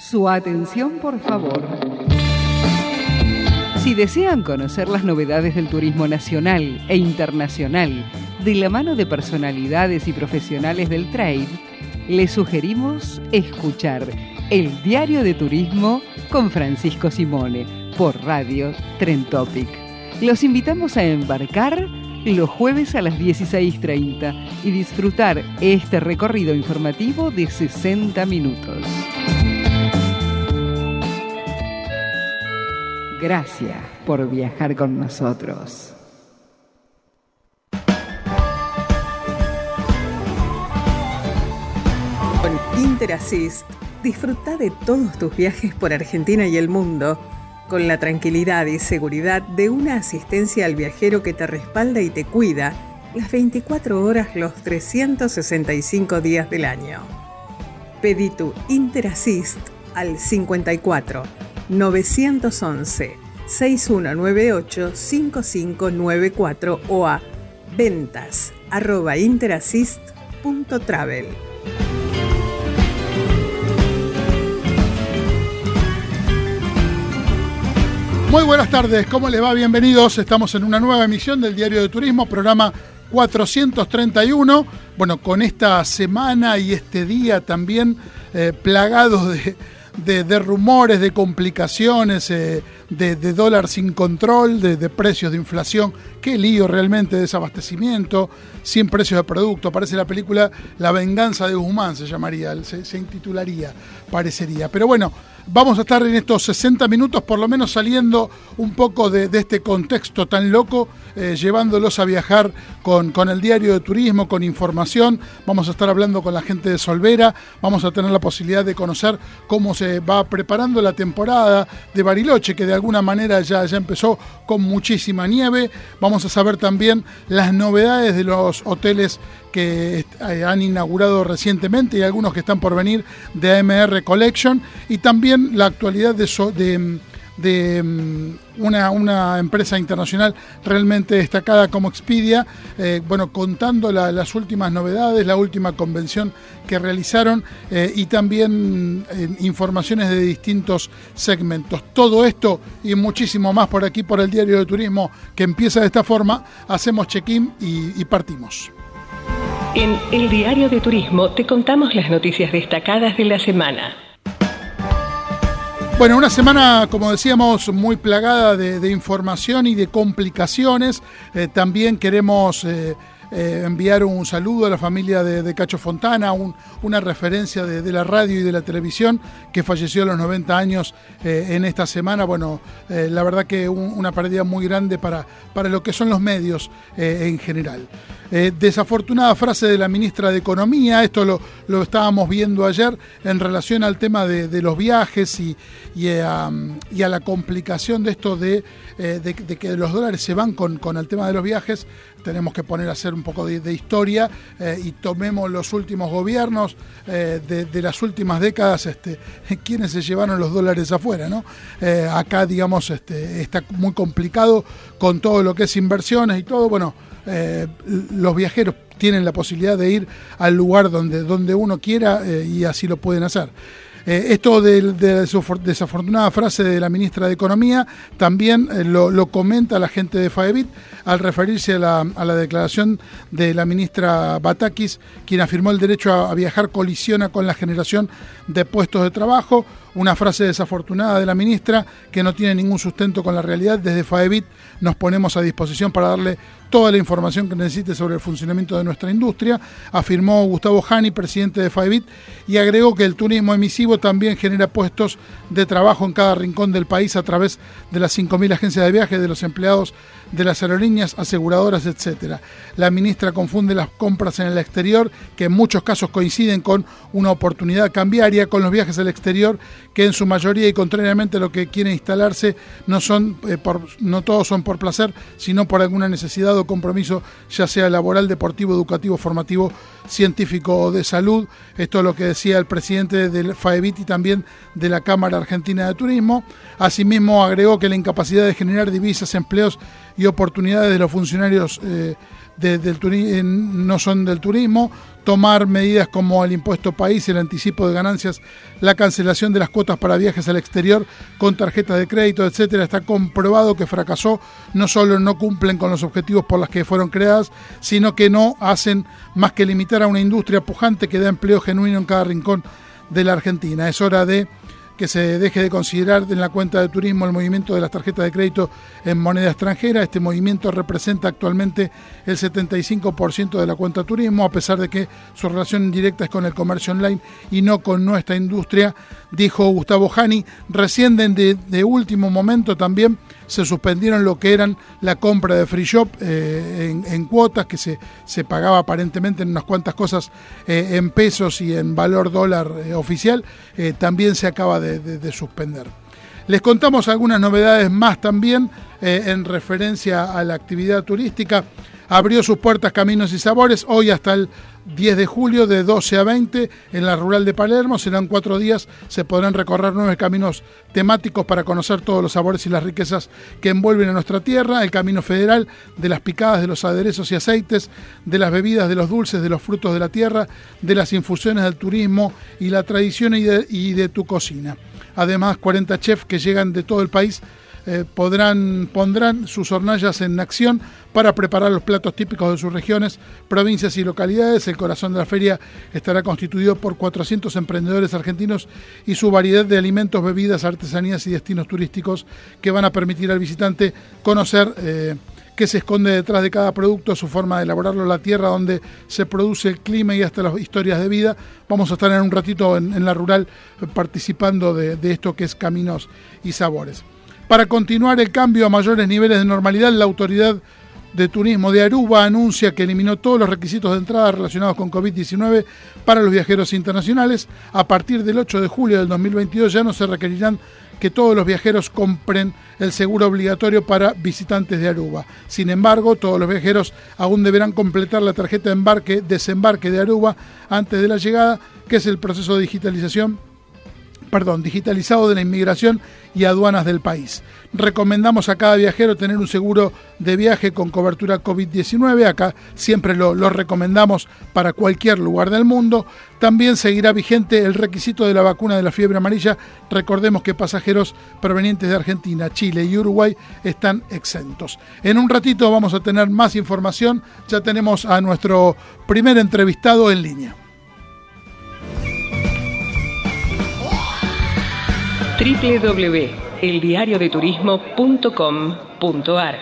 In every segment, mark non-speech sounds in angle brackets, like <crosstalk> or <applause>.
Su atención, por favor. Si desean conocer las novedades del turismo nacional e internacional de la mano de personalidades y profesionales del trade, les sugerimos escuchar el Diario de Turismo con Francisco Simone por Radio Trentopic. Los invitamos a embarcar los jueves a las 16.30 y disfrutar este recorrido informativo de 60 minutos. Gracias por viajar con nosotros. Con Interassist, disfruta de todos tus viajes por Argentina y el mundo con la tranquilidad y seguridad de una asistencia al viajero que te respalda y te cuida las 24 horas los 365 días del año. Pedí tu Interassist al 54 911 6198 5594 o a ventas arroba interassist.travel. Muy buenas tardes, ¿cómo les va? Bienvenidos. Estamos en una nueva emisión del Diario de Turismo, programa 431. Bueno, con esta semana y este día también eh, plagados de, rumores, de complicaciones, eh, de, dólar sin control, de, precios de inflación. Qué lío realmente de desabastecimiento, sin precios de producto. Parece la película La venganza de Guzmán, se llamaría, se intitularía, parecería. Pero bueno, vamos a estar en estos 60 minutos por lo menos saliendo un poco de, este contexto tan loco, eh, llevándolos a viajar con, el diario de turismo, con información. Vamos a estar hablando con la gente de Solvera, vamos a tener la posibilidad de conocer cómo se va preparando la temporada de Bariloche, que de alguna manera ya, ya empezó con muchísima nieve. Vamos a saber también las novedades de los hoteles que eh, han inaugurado recientemente y algunos que están por venir de AMR Collection y también la actualidad de, de, mm, una, empresa internacional realmente destacada como Expedia, eh, bueno, contando las últimas novedades, la última convención que realizaron eh, y también informaciones de distintos segmentos. Todo esto y muchísimo más por aquí, por el Diario de Turismo, que empieza de esta forma, hacemos check-in y partimos. En el Diario de Turismo te contamos las noticias destacadas de la semana. Bueno, una semana, como decíamos, muy plagada de, información y de complicaciones. Eh, también queremos eh, eh, enviar un saludo a la familia de, Cacho Fontana, una referencia de, la radio y de la televisión que falleció a los 90 años en esta semana. Bueno, la verdad que una pérdida muy grande para, para lo que son los medios en general. Eh, desafortunada frase de la ministra de Economía, esto lo, estábamos viendo ayer en relación al tema de, los viajes y, eh, y, a, la complicación de esto de, eh, que los dólares se van con, el tema de los viajes. Tenemos que poner a hacer un poco de, historia y tomemos los últimos gobiernos de, las últimas décadas, este, <laughs> quienes se llevaron los dólares afuera. ¿no? acá, digamos, este, está muy complicado con todo lo que es inversiones y todo. Bueno, eh, los viajeros tienen la posibilidad de ir al lugar donde, donde uno quiera eh, y así lo pueden hacer. Eh, esto de, la desafortunada frase de la ministra de Economía también lo, comenta la gente de FAEBIT al referirse a la, declaración de la ministra Batakis, quien afirmó el derecho a viajar colisiona con la generación de puestos de trabajo una frase desafortunada de la ministra que no tiene ningún sustento con la realidad. Desde FAEBIT nos ponemos a disposición para darle toda la información que necesite sobre el funcionamiento de nuestra industria, afirmó Gustavo Jani, presidente de FAEBIT, y agregó que el turismo emisivo también genera puestos de trabajo en cada rincón del país a través de las 5.000 agencias de viaje, de los empleados de las aerolíneas, aseguradoras, etcétera. La ministra confunde las compras en el exterior, que en muchos casos coinciden con una oportunidad cambiaria, con los viajes al exterior, que en su mayoría y contrariamente a lo que quiere instalarse, no, son, eh, por, no todos son por placer, sino por alguna necesidad o compromiso, ya sea laboral, deportivo, educativo, formativo, científico o de salud. Esto es lo que decía el presidente del FAEBIT y también de la Cámara Argentina de Turismo. Asimismo, agregó que la incapacidad de generar divisas, empleos y oportunidades de los funcionarios eh, del no son del turismo, tomar medidas como el impuesto país, el anticipo de ganancias, la cancelación de las cuotas para viajes al exterior con tarjetas de crédito, etcétera, está comprobado que fracasó, no solo no cumplen con los objetivos por los que fueron creadas, sino que no hacen más que limitar a una industria pujante que da empleo genuino en cada rincón de la Argentina. Es hora de que se deje de considerar en la cuenta de turismo el movimiento de las tarjetas de crédito en moneda extranjera. Este movimiento representa actualmente el 75% de la cuenta turismo, a pesar de que su relación directa es con el comercio online y no con nuestra industria, dijo Gustavo Jani. Recién de, de último momento también se suspendieron lo que eran la compra de free shop eh, en, cuotas, que se, se, pagaba aparentemente en unas cuantas cosas eh, en pesos y en valor dólar eh, oficial, también se acaba de, suspender. Les contamos algunas novedades más también en referencia a la actividad turística. Abrió sus puertas Caminos y Sabores hoy hasta el 10 de julio de 12 a 20 en la rural de Palermo. Serán cuatro días, se podrán recorrer nueve caminos temáticos para conocer todos los sabores y las riquezas que envuelven a nuestra tierra. El camino federal de las picadas, de los aderezos y aceites, de las bebidas, de los dulces, de los frutos de la tierra, de las infusiones del turismo y la tradición y de, y de tu cocina. Además, 40 chefs que llegan de todo el país eh, podrán, pondrán sus hornallas en acción para preparar los platos típicos de sus regiones, provincias y localidades. El corazón de la feria estará constituido por 400 emprendedores argentinos y su variedad de alimentos, bebidas, artesanías y destinos turísticos que van a permitir al visitante conocer eh, qué se esconde detrás de cada producto, su forma de elaborarlo, la tierra donde se produce el clima y hasta las historias de vida. Vamos a estar en un ratito en, la rural participando de esto que es Caminos y Sabores. Para continuar el cambio a mayores niveles de normalidad, la autoridad de Turismo de Aruba anuncia que eliminó todos los requisitos de entrada relacionados con COVID-19 para los viajeros internacionales. A partir del 8 de julio del 2022 ya no se requerirán que todos los viajeros compren el seguro obligatorio para visitantes de Aruba. Sin embargo, todos los viajeros aún deberán completar la tarjeta de embarque, desembarque de Aruba antes de la llegada, que es el proceso de digitalización perdón, digitalizado de la inmigración y aduanas del país. Recomendamos a cada viajero tener un seguro de viaje con cobertura COVID-19. Acá siempre lo, recomendamos para cualquier lugar del mundo. También seguirá vigente el requisito de la vacuna de la fiebre amarilla. Recordemos que pasajeros provenientes de Argentina, Chile y Uruguay están exentos. En un ratito vamos a tener más información. Ya tenemos a nuestro primer entrevistado en línea. www.eldiariodeturismo.com.ar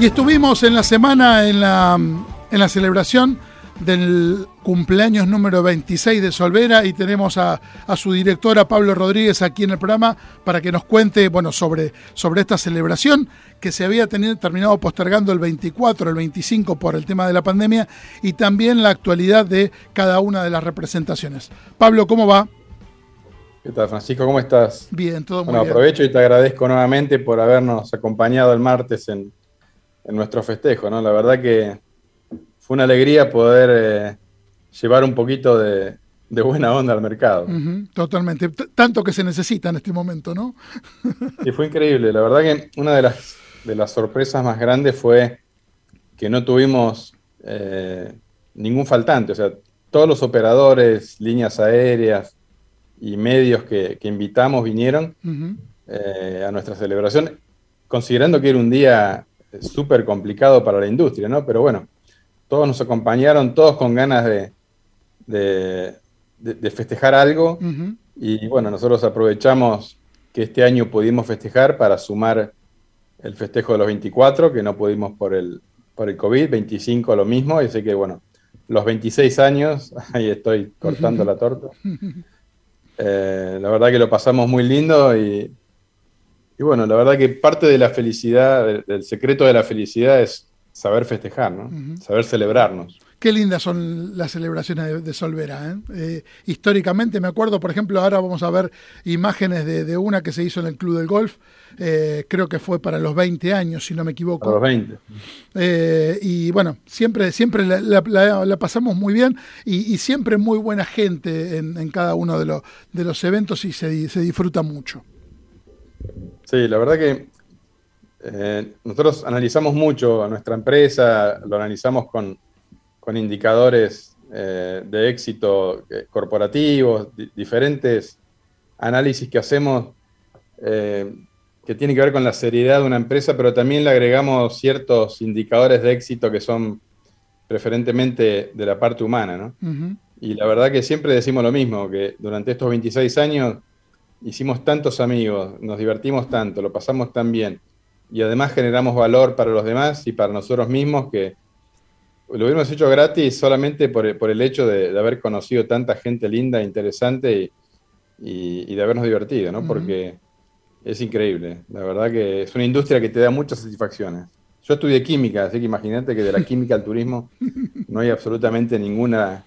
Y estuvimos en la semana en la, en la celebración del cumpleaños número 26 de Solvera y tenemos a, su directora Pablo Rodríguez aquí en el programa para que nos cuente bueno, sobre, sobre esta celebración que se había tenido, terminado postergando el 24, el 25 por el tema de la pandemia y también la actualidad de cada una de las representaciones. Pablo, ¿cómo va? ¿Qué tal, Francisco? ¿Cómo estás? Bien, todo muy bueno, aprovecho y te agradezco nuevamente por habernos acompañado el martes en, nuestro festejo, ¿no? La verdad que fue una alegría poder eh, llevar un poquito de, buena onda al mercado. totalmente. tanto que se necesita en este momento, ¿no? y fue increíble. La verdad que una de las, de las sorpresas más grandes fue que no tuvimos eh, ningún faltante. O sea, todos los operadores, líneas aéreas, y medios que, invitamos vinieron eh, a nuestra celebración, considerando que era un día súper complicado para la industria, ¿no? Pero bueno, todos nos acompañaron, todos con ganas de, de, festejar algo. Y bueno, nosotros aprovechamos que este año pudimos festejar para sumar el festejo de los 24, que no pudimos por el, por el COVID, 25 lo mismo, y sé que bueno, los 26 años, <laughs> ahí estoy cortando la torta. <laughs> Eh, la verdad que lo pasamos muy lindo y, bueno, la verdad que parte de la felicidad, del, secreto de la felicidad es saber festejar, ¿no? Saber celebrarnos. Qué lindas son las celebraciones de, Solvera. ¿eh? Eh, históricamente me acuerdo, por ejemplo, ahora vamos a ver imágenes de, una que se hizo en el Club del Golf. Eh, creo que fue para los 20 años, si no me equivoco. Para los 20. y bueno, siempre, siempre la, pasamos muy bien y, siempre muy buena gente en, cada uno de, los, de los eventos y se, se disfruta mucho. Sí, la verdad que nosotros analizamos mucho a nuestra empresa, lo analizamos con, indicadores eh, de éxito eh, corporativos, diferentes análisis que hacemos que tienen que ver con la seriedad de una empresa, pero también le agregamos ciertos indicadores de éxito que son preferentemente de la parte humana. ¿no? Y la verdad que siempre decimos lo mismo, que durante estos 26 años hicimos tantos amigos, nos divertimos tanto, lo pasamos tan bien y además generamos valor para los demás y para nosotros mismos que lo hubiéramos hecho gratis solamente por, el hecho de, haber conocido tanta gente linda, e interesante y, de habernos divertido, ¿no? Porque es increíble. La verdad que es una industria que te da muchas satisfacciones. Yo estudié química, así que imagínate que de la <laughs> química al turismo no hay absolutamente ninguna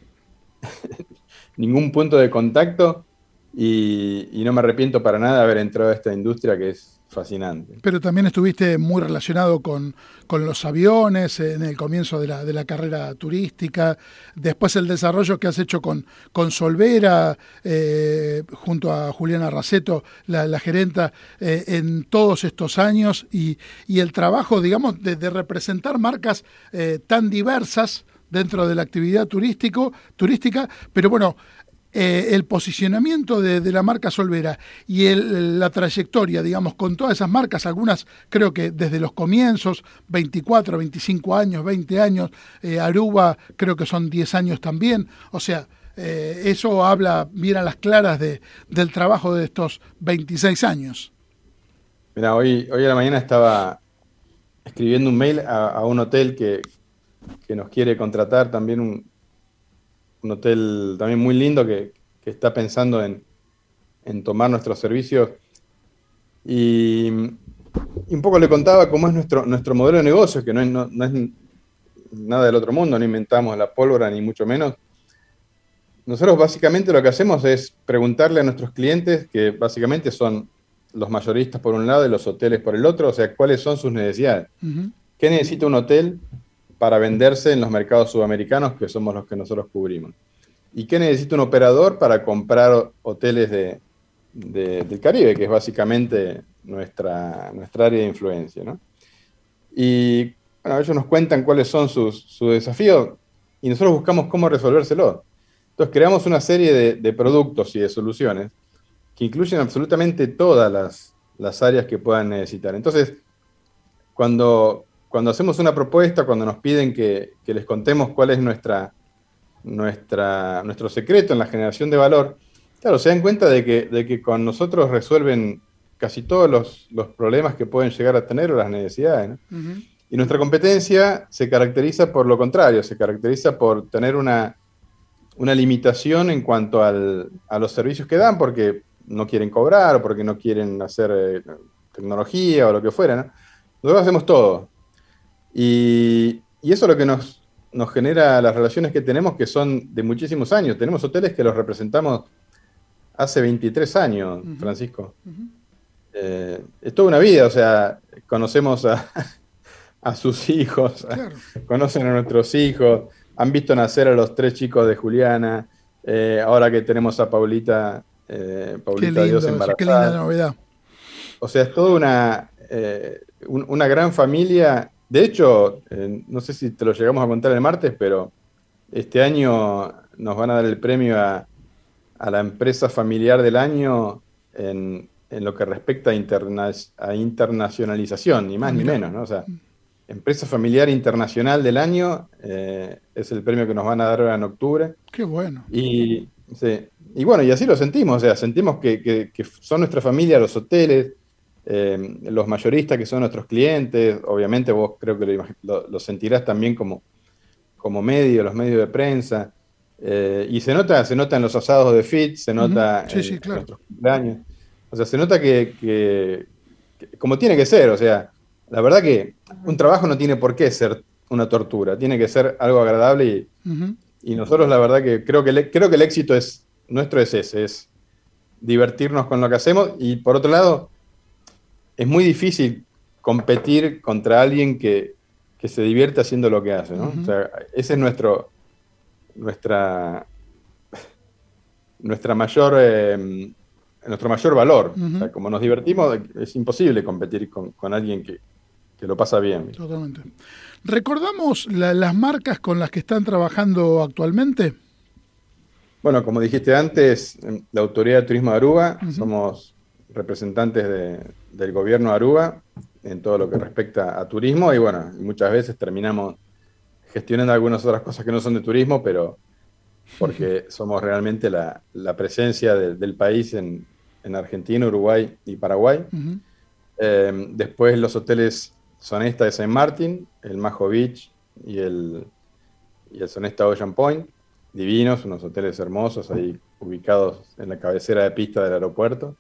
<laughs> ningún punto de contacto y, y, no me arrepiento para nada de haber entrado a esta industria que es fascinante. Pero también estuviste muy relacionado con, los aviones en el comienzo de la, de la, carrera turística, después el desarrollo que has hecho con, con Solvera, eh, junto a Juliana Raceto, la, gerenta, eh, en todos estos años y, y el trabajo, digamos, de, representar marcas eh, tan diversas dentro de la actividad turístico, turística, pero bueno, eh, el posicionamiento de, la marca Solvera y la trayectoria, digamos, con todas esas marcas, algunas creo que desde los comienzos, 24, 25 años, 20 años, eh, Aruba creo que son 10 años también, o sea, eh, eso habla bien a las claras de, del trabajo de estos 26 años. Mira, hoy, hoy a la mañana estaba escribiendo un mail a, un hotel que, que nos quiere contratar también un, un hotel también muy lindo que, está pensando en, tomar nuestros servicios. Y, un poco le contaba cómo es nuestro, nuestro modelo de negocio, que no es, no, es nada del otro mundo, no inventamos la pólvora ni mucho menos. Nosotros básicamente lo que hacemos es preguntarle a nuestros clientes, que básicamente son los mayoristas por un lado y los hoteles por el otro, o sea, cuáles son sus necesidades. ¿Qué necesita un hotel para venderse en los mercados sudamericanos, que somos los que nosotros cubrimos. ¿Y qué necesita un operador para comprar hoteles de, del Caribe, que es básicamente nuestra, nuestra área de influencia? ¿no? Y bueno, ellos nos cuentan cuáles son sus, desafíos y nosotros buscamos cómo resolvérselo. Entonces creamos una serie de, de, productos y de soluciones que incluyen absolutamente todas las, las áreas que puedan necesitar. Entonces, cuando, cuando hacemos una propuesta, cuando nos piden que, les contemos cuál es nuestra, nuestra, nuestro secreto en la generación de valor, claro, se dan cuenta de que, de que con nosotros resuelven casi todos los, problemas que pueden llegar a tener o las necesidades. Y nuestra competencia se caracteriza por lo contrario, se caracteriza por tener una, una limitación en cuanto al, a los servicios que dan, porque no quieren cobrar o porque no quieren hacer eh, tecnología o lo que fuera. Nosotros hacemos todo. Y, eso es lo que nos, genera las relaciones que tenemos, que son de muchísimos años. Tenemos hoteles que los representamos hace 23 años, Francisco. Eh, es toda una vida, o sea, conocemos a, <laughs> sus hijos, conocen a nuestros hijos, han visto nacer a los tres chicos de Juliana, eh, ahora que tenemos a Paulita, eh, Paulita Dios embarazada. Qué linda novedad. O sea, es toda una, una gran familia de hecho, eh, no sé si te lo llegamos a contar el martes, pero este año nos van a dar el premio a, la empresa familiar del año en, lo que respecta a, internacionalización, ni más ni menos, ¿no? O sea, empresa familiar internacional del año eh, es el premio que nos van a dar ahora en octubre. Qué bueno. Y, y bueno, y así lo sentimos, o sea, sentimos que, que son nuestra familia los hoteles, eh, los mayoristas que son nuestros clientes, obviamente vos creo que lo, sentirás también como, como medio, los medios de prensa. Eh, y se nota, se nota en los asados de FIT, se nota en nuestros cumpleaños. O sea, se nota que, como tiene que ser, o sea, la verdad que un trabajo no tiene por qué ser una tortura, tiene que ser algo agradable y, nosotros la verdad que creo que, creo que el éxito es nuestro es ese, es divertirnos con lo que hacemos y por otro lado, es muy difícil competir contra alguien que, se divierte haciendo lo que hace, ¿no? o sea, ese es nuestro, nuestra, nuestra mayor, eh, nuestro mayor valor. como nos divertimos, es imposible competir con, alguien que, que lo pasa bien. Totalmente. ¿Recordamos las marcas con las que están trabajando actualmente? Bueno, como dijiste antes, la Autoridad de Turismo de Aruba, somos representantes del gobierno de Aruba en todo lo que respecta a turismo y bueno, muchas veces terminamos gestionando algunas otras cosas que no son de turismo, pero porque <laughs> somos realmente la, presencia del país en, Argentina, Uruguay y Paraguay. Eh, después los hoteles Sonesta de Saint Martin, el Majo Beach y el, y el Sonesta Ocean Point divinos, unos hoteles hermosos ahí ubicados en la cabecera de pista del aeropuerto,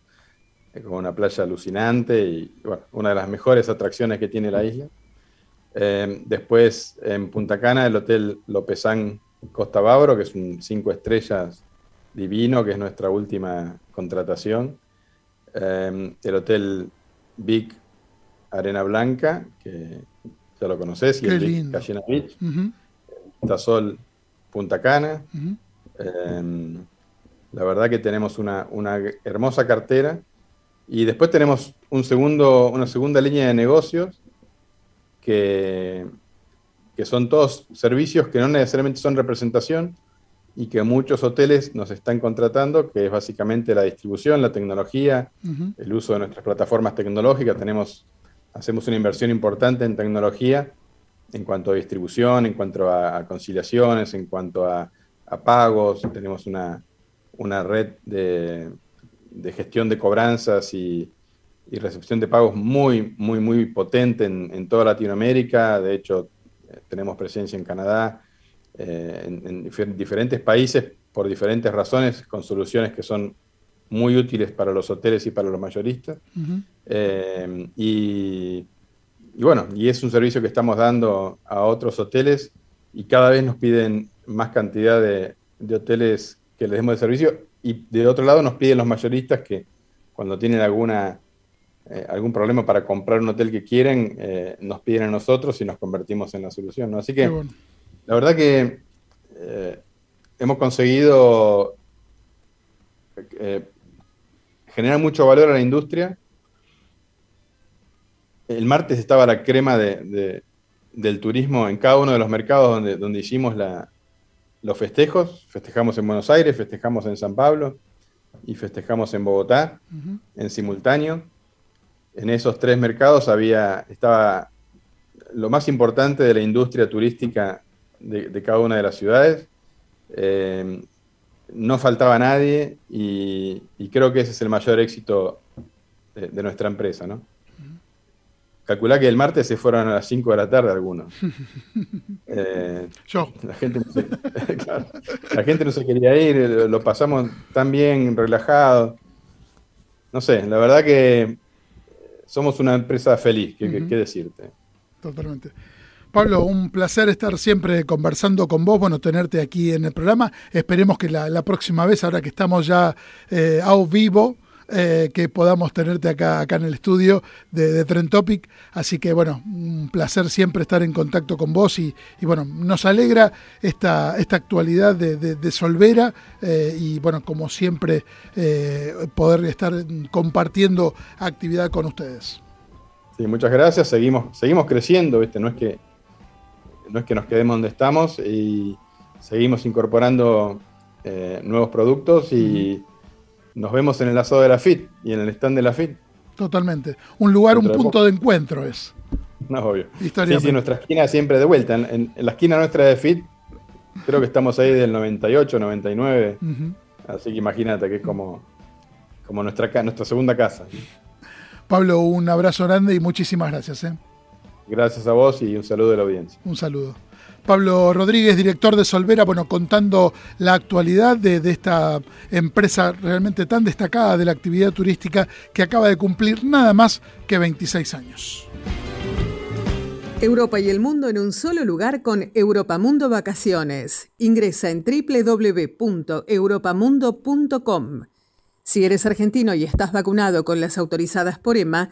con una playa alucinante y una de las mejores atracciones que tiene la isla. Eh, después en Punta Cana, el Hotel Lopezán Costa Bávaro, que es un cinco estrellas divino, que es nuestra última contratación. Eh, el Hotel Big Arena Blanca, que ya lo conoces, y el Big Cayena Beach. Tasol Punta Cana. Em, la verdad que tenemos una, hermosa cartera. Y después tenemos un segundo, una segunda línea de negocios que, que son todos servicios que no necesariamente son representación y que muchos hoteles nos están contratando, que es básicamente la distribución, la tecnología, el uso de nuestras plataformas tecnológicas. Tenemos, hacemos una inversión importante en tecnología en cuanto a distribución, en cuanto a, conciliaciones, en cuanto a, pagos. Tenemos una, red de, gestión de cobranzas y, recepción de pagos muy, muy, muy potente en, toda Latinoamérica. De hecho, eh, tenemos presencia en Canadá, eh, en, diferentes países por diferentes razones, con soluciones que son muy útiles para los hoteles y para los mayoristas. Eh, y y bueno, y es un servicio que estamos dando a otros hoteles y cada vez nos piden más cantidad de, hoteles que les demos el servicio y de otro lado nos piden los mayoristas que cuando tienen alguna eh, algún problema para comprar un hotel que quieren, eh, nos piden a nosotros y nos convertimos en la solución. Así que la verdad que eh, hemos conseguido generar mucho valor a la industria el martes estaba la crema de, del turismo en cada uno de los mercados donde, donde hicimos los festejos. Festejamos en Buenos Aires, festejamos en San Pablo y festejamos en Bogotá en simultáneo. En esos tres mercados había, estaba lo más importante de la industria turística de, cada una de las ciudades. Eh, no faltaba nadie y, creo que ese es el mayor éxito de, de nuestra empresa, ¿no? Calculá que el martes se fueron a las 5 de la tarde algunos. <laughs> Eh, Yo. La gente, no se, <laughs> la gente no se quería ir, lo pasamos tan bien, relajado. No sé, la verdad que somos una empresa feliz, ¿qué, decirte? Totalmente. Pablo, un placer estar siempre conversando con vos, bueno, tenerte aquí en el programa. Esperemos que la, próxima vez, ahora que estamos ya eh, a vivo, eh, que podamos tenerte acá, acá en el estudio de, de Trend Topic. Así que bueno, un placer siempre estar en contacto con vos y, bueno, nos alegra esta, esta actualidad de, Solvera eh, y bueno, como siempre, eh, poder estar compartiendo actividad con ustedes. Sí, muchas gracias. Seguimos, seguimos creciendo, ¿viste? No es que no es que nos quedemos donde estamos y seguimos incorporando nuevos productos y nos vemos en el asado de la FIT y en el stand de la FIT. Totalmente. Un lugar, un punto de encuentro es. No, obvio. Sí, sí, nuestra esquina siempre de vuelta. En, la esquina nuestra de FIT, creo que estamos ahí del 98, 99. Así que imagínate que es como, como nuestra, nuestra segunda casa. Pablo, un abrazo grande y muchísimas gracias. ¿eh? Gracias a vos y un saludo de la audiencia. Un saludo. Pablo Rodríguez, director de Solvera, bueno, contando la actualidad de, esta empresa realmente tan destacada de la actividad turística que acaba de cumplir nada más que 26 años. Europa y el mundo en un solo lugar con Europamundo Vacaciones. Ingresa en www.europamundo.com. Si eres argentino y estás vacunado con las autorizadas por EMA,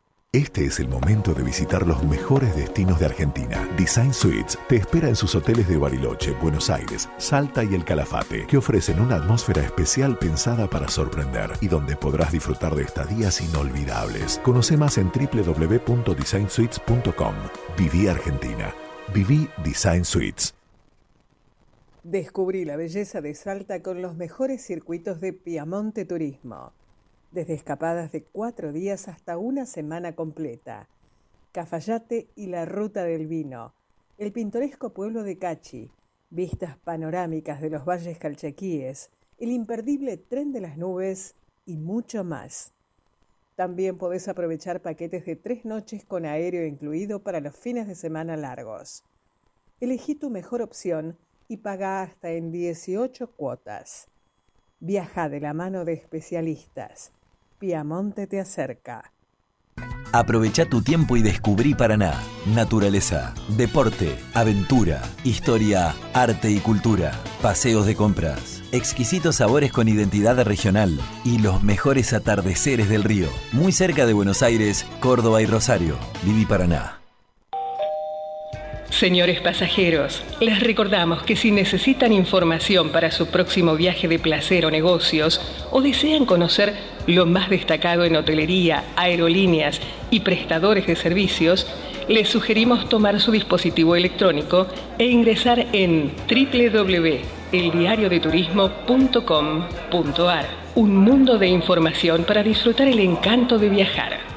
Este es el momento de visitar los mejores destinos de Argentina. Design Suites te espera en sus hoteles de Bariloche, Buenos Aires, Salta y El Calafate, que ofrecen una atmósfera especial pensada para sorprender y donde podrás disfrutar de estadías inolvidables. Conoce más en www.designsuites.com. Viví Argentina. Viví Design Suites. Descubrí la belleza de Salta con los mejores circuitos de Piamonte Turismo desde escapadas de cuatro días hasta una semana completa. Cafayate y la Ruta del Vino, el pintoresco pueblo de Cachi, vistas panorámicas de los valles calchaquíes, el imperdible tren de las nubes y mucho más. También podés aprovechar paquetes de tres noches con aéreo incluido para los fines de semana largos. Elegí tu mejor opción y paga hasta en 18 cuotas. Viaja de la mano de especialistas Piamonte te acerca. Aprovecha tu tiempo y descubrí Paraná. Naturaleza, deporte, aventura, historia, arte y cultura, paseos de compras, exquisitos sabores con identidad regional y los mejores atardeceres del río. Muy cerca de Buenos Aires, Córdoba y Rosario. Viví Paraná. Señores pasajeros, les recordamos que si necesitan información para su próximo viaje de placer o negocios o desean conocer lo más destacado en hotelería, aerolíneas y prestadores de servicios, les sugerimos tomar su dispositivo electrónico e ingresar en www.eldiariodeturismo.com.ar. Un mundo de información para disfrutar el encanto de viajar.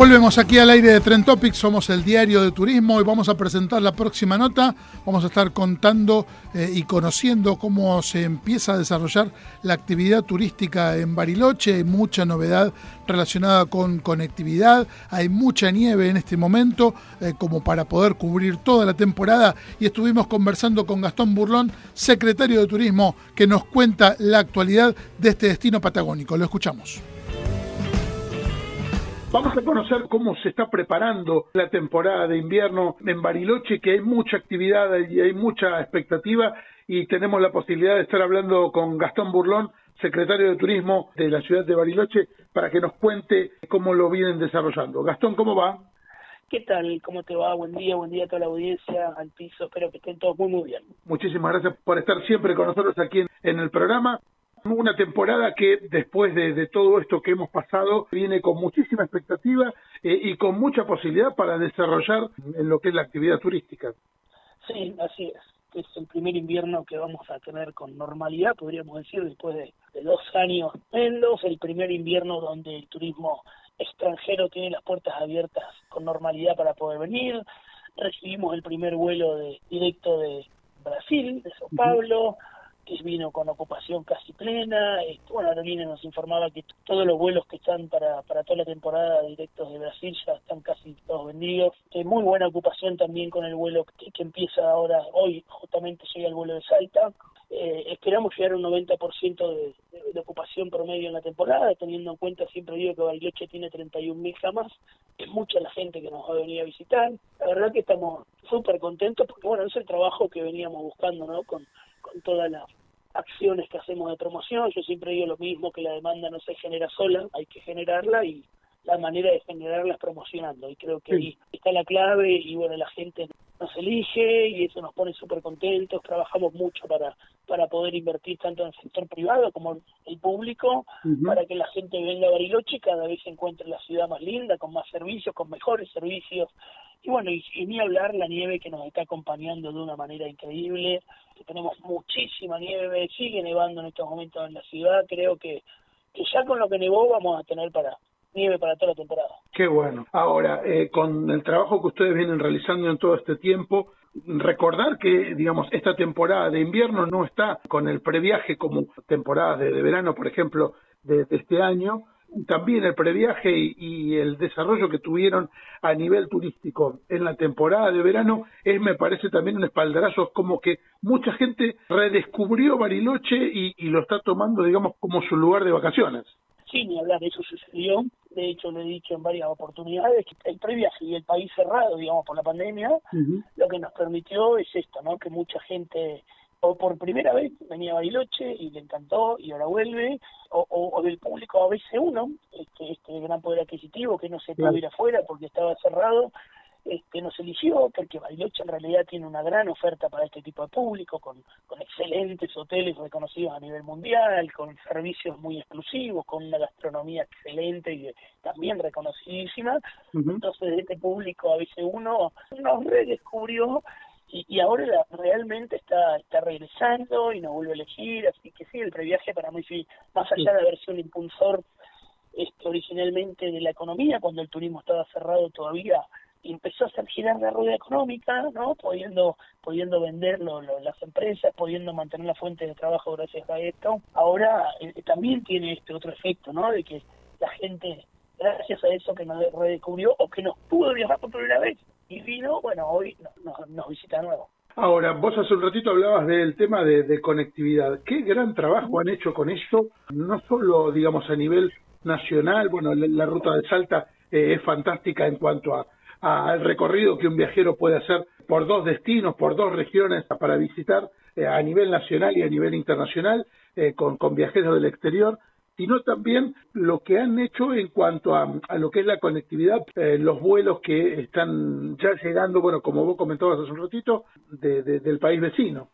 Volvemos aquí al aire de Trend Topics, somos el diario de turismo y vamos a presentar la próxima nota. Vamos a estar contando eh, y conociendo cómo se empieza a desarrollar la actividad turística en Bariloche. Hay mucha novedad relacionada con conectividad, hay mucha nieve en este momento eh, como para poder cubrir toda la temporada y estuvimos conversando con Gastón Burlón, secretario de Turismo, que nos cuenta la actualidad de este destino patagónico. Lo escuchamos. Vamos a conocer cómo se está preparando la temporada de invierno en Bariloche, que hay mucha actividad y hay mucha expectativa y tenemos la posibilidad de estar hablando con Gastón Burlón, secretario de Turismo de la ciudad de Bariloche, para que nos cuente cómo lo vienen desarrollando. Gastón, ¿cómo va? ¿Qué tal? ¿Cómo te va? Buen día, buen día a toda la audiencia, al piso. Espero que estén todos muy, muy bien. Muchísimas gracias por estar siempre con nosotros aquí en el programa. Una temporada que después de, todo esto que hemos pasado viene con muchísima expectativa eh, y con mucha posibilidad para desarrollar en lo que es la actividad turística. Sí, así es. Es el primer invierno que vamos a tener con normalidad, podríamos decir, después de, dos años menos, el primer invierno donde el turismo extranjero tiene las puertas abiertas con normalidad para poder venir. Recibimos el primer vuelo de, directo de Brasil, de Sao Paulo vino con ocupación casi plena. Este, bueno, Aerolínea nos informaba que todos los vuelos que están para, para toda la temporada directos de Brasil ya están casi todos vendidos. que muy buena ocupación también con el vuelo que, empieza ahora, hoy justamente llega el vuelo de Salta. Eh, esperamos llegar a un 90% de, de, ocupación promedio en la temporada, teniendo en cuenta, siempre digo que Bariloche tiene 31.000 camas, es mucha la gente que nos va a venir a visitar. La verdad que estamos súper contentos porque, bueno, es el trabajo que veníamos buscando, ¿no? Con, con todas las acciones que hacemos de promoción. Yo siempre digo lo mismo, que la demanda no se genera sola, hay que generarla y la manera de generarla es promocionando. Y creo que ahí está la clave y bueno, la gente nos elige y eso nos pone súper contentos. Trabajamos mucho para, para poder invertir tanto en el sector privado como en el público, para que la gente venga a Bariloche y cada vez se encuentre la ciudad más linda, con más servicios, con mejores servicios. Y bueno, y, ni hablar la nieve que nos está acompañando de una manera increíble. Tenemos muchísima nieve, sigue nevando en estos momentos en la ciudad. Creo que, que ya con lo que nevó vamos a tener para nieve para toda la temporada. Qué bueno. Ahora, eh, con el trabajo que ustedes vienen realizando en todo este tiempo, recordar que, digamos, esta temporada de invierno no está con el previaje como temporada de, verano, por ejemplo, de, este año, también el previaje y, el desarrollo que tuvieron a nivel turístico en la temporada de verano es, me parece, también un espaldarazo, como que mucha gente redescubrió Bariloche y, y lo está tomando, digamos, como su lugar de vacaciones. Sí, ni hablar, eso sucedió. De hecho, lo he dicho en varias oportunidades, que el previaje y el país cerrado, digamos, por la pandemia, lo que nos permitió es esto, ¿no? Que mucha gente o por primera vez venía a Bariloche y le encantó y ahora vuelve, o, o, del público a veces uno, este, este gran poder adquisitivo que no se puede ir afuera porque estaba cerrado, este, nos eligió porque Bariloche en realidad tiene una gran oferta para este tipo de público, con, con excelentes hoteles reconocidos a nivel mundial, con servicios muy exclusivos, con una gastronomía excelente y también reconocidísima. Entonces, este público a veces uno nos redescubrió y, y ahora realmente está, está regresando y nos vuelve a elegir, así que sí, el previaje para mí sí, más allá de haber sido un impulsor este, originalmente de la economía, cuando el turismo estaba cerrado todavía, empezó a hacer girar la rueda económica, ¿no? Pudiendo, pudiendo venderlo las empresas, pudiendo mantener la fuente de trabajo gracias a esto. Ahora eh, también tiene este otro efecto, ¿no? De que la gente, gracias a eso que nos redescubrió o que nos pudo viajar por primera vez, y vino, bueno, hoy nos, visita de nuevo. Ahora, vos hace un ratito hablabas del tema de, conectividad. ¿Qué gran trabajo han hecho con esto? No solo, digamos, a nivel nacional, bueno, la, ruta de Salta eh, es fantástica en cuanto a, al recorrido que un viajero puede hacer por dos destinos, por dos regiones para visitar eh, a nivel nacional y a nivel internacional eh, con viajeros del exterior sino también lo que han hecho en cuanto a, lo que es la conectividad, eh, los vuelos que están ya llegando, bueno, como vos comentabas hace un ratito, de, del país vecino.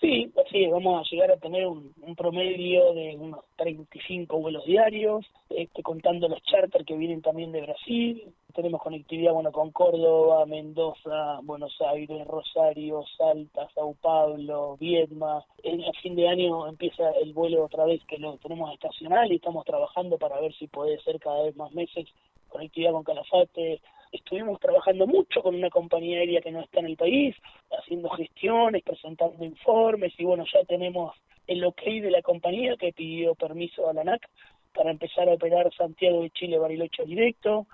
Sí, sí, vamos a llegar a tener un, promedio de unos 35 vuelos diarios, este, contando los charters que vienen también de Brasil. Tenemos conectividad bueno con Córdoba, Mendoza, Buenos Aires, Rosario, Salta, Sao Paulo, Viedma. En el fin de año empieza el vuelo otra vez que lo tenemos estacional y estamos trabajando para ver si puede ser cada vez más meses conectividad con Calafate, estuvimos trabajando mucho con una compañía aérea que no está en el país, haciendo gestiones, presentando informes y bueno, ya tenemos el ok de la compañía que pidió permiso a la ANAC para empezar a operar Santiago de Chile Bariloche directo.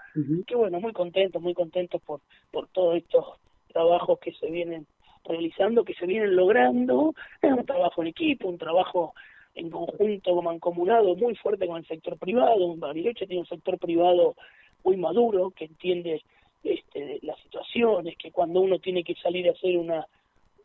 Que bueno, muy contentos, muy contentos por, por todos estos trabajos que se vienen realizando, que se vienen logrando. Es un trabajo en equipo, un trabajo en conjunto, mancomunado, muy fuerte con el sector privado. Bariloche tiene un sector privado muy maduro, que entiende este, las situaciones, que cuando uno tiene que salir a hacer una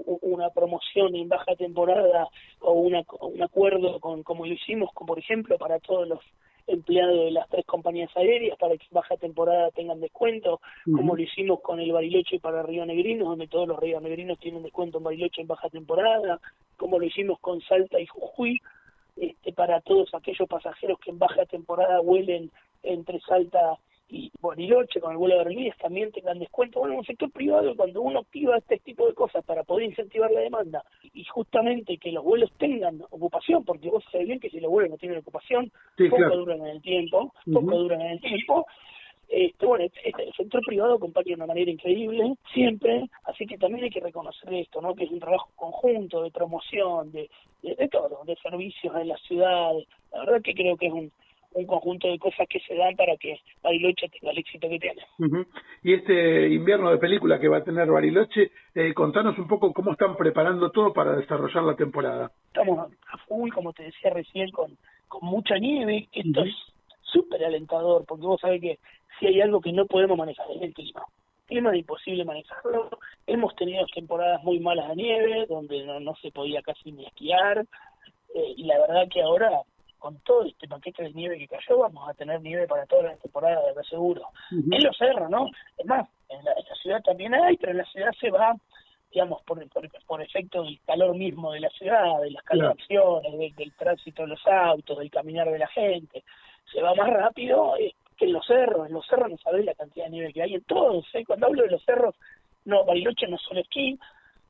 una promoción en baja temporada o una, un acuerdo con como lo hicimos con, por ejemplo para todos los empleados de las tres compañías aéreas para que baja temporada tengan descuento, como lo hicimos con el Bariloche para Río Negrino, donde todos los Río Negrinos tienen descuento en Bariloche en baja temporada, como lo hicimos con Salta y Jujuy, este, para todos aquellos pasajeros que en baja temporada vuelen entre Salta y Bariloche con el vuelo de aerolíneas también tengan descuento. Bueno, en un sector privado, cuando uno activa este tipo de cosas para poder incentivar la demanda y justamente que los vuelos tengan ocupación, porque vos sabés bien que si los vuelos no tienen ocupación, poco duran en el tiempo, poco duran en el tiempo. Este, bueno, este, este, el sector privado acompaña de una manera increíble, siempre, así que también hay que reconocer esto, ¿no? Que es un trabajo conjunto de promoción, de, de, de todo, de servicios en las ciudades. La verdad que creo que es un, un conjunto de cosas que se dan para que Bariloche tenga el éxito que tiene. Y este invierno de película que va a tener Bariloche, eh, contanos un poco cómo están preparando todo para desarrollar la temporada. Estamos a full, como te decía recién, con, con mucha nieve. Esto es súper alentador, porque vos sabés que si hay algo que no podemos manejar es el clima. El clima es imposible manejarlo. Hemos tenido temporadas muy malas de nieve, donde no, no se podía casi ni esquiar. Eh, y la verdad que ahora con todo este paquete de nieve que cayó, vamos a tener nieve para toda la temporada, de seguro. En los cerros, ¿no? Es más, en la, ciudad también hay, pero en la ciudad se va, digamos, por, por, efecto del calor mismo de la ciudad, de las calefacciones, del, tránsito de los autos, del caminar de la gente. Se va más rápido eh, que en los cerros. En los cerros no sabés la cantidad de nieve que hay en todos. ¿eh? Cuando hablo de los cerros, no, Bariloche no es solo esquí,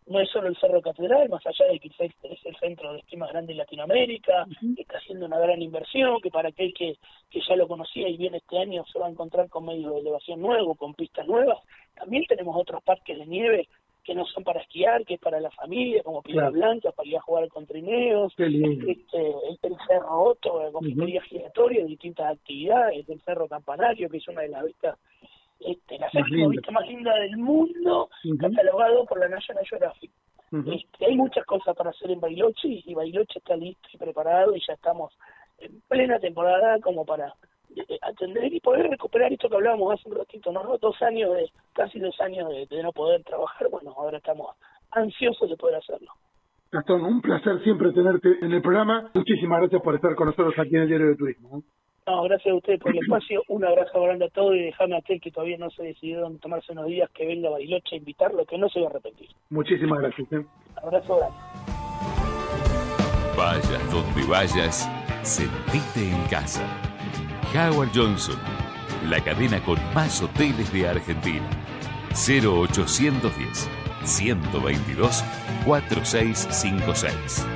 no es solo el Cerro Catedral, más allá de que es el centro de esquí más grande de Latinoamérica, que está haciendo una gran inversión, que para aquel que, que ya lo conocía y viene este año se va a encontrar con medios de elevación nuevos, con pistas nuevas. También tenemos otros parques de nieve que no son para esquiar, que es para la familia, como Piedra Blanca, para ir a jugar con trineos, este, el, Cerro Otto, la confitería giratoria, distintas actividades, el Cerro Campanario, que es una de las vistas, este, la séptima vista más linda del mundo, catalogado por la National Geographic. este, hay muchas cosas para hacer en Bariloche y Bariloche está listo y preparado y ya estamos en plena temporada como para atender y poder recuperar esto que hablábamos hace un ratito, ¿no? Dos años de, casi dos años de, no poder trabajar, bueno, ahora estamos ansiosos de poder hacerlo. Gastón, un placer siempre tenerte en el programa. Muchísimas gracias por estar con nosotros aquí en el Diario de Turismo. No, gracias a ustedes por el espacio. Un abrazo grande a todos y déjame a aquel que todavía no se decidió en tomarse unos días que venga a Bariloche a invitarlo, que no se va a arrepentir. Muchísimas gracias. ¿eh? Abrazo grande. Vayas donde vayas, sentite en casa. Howard Johnson, la cadena con más hoteles de Argentina. 0810 122 4656.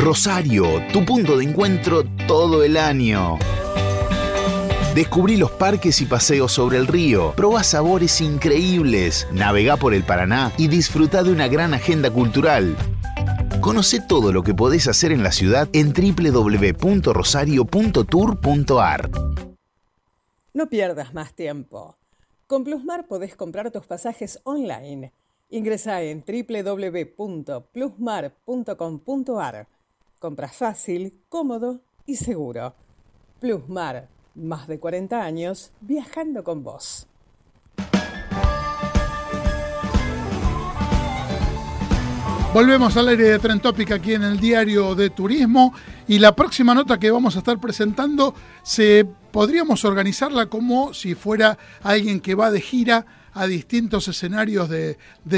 Rosario, tu punto de encuentro todo el año. Descubrí los parques y paseos sobre el río, probá sabores increíbles, navegá por el Paraná y disfruta de una gran agenda cultural. Conoce todo lo que podés hacer en la ciudad en www.rosario.tour.ar. No pierdas más tiempo. Con Plusmar podés comprar tus pasajes online. Ingresa en www.plusmar.com.ar. Compras fácil, cómodo y seguro. Plusmar más de 40 años viajando con vos. Volvemos al aire de Tren aquí en el diario de turismo y la próxima nota que vamos a estar presentando se podríamos organizarla como si fuera alguien que va de gira a distintos escenarios de,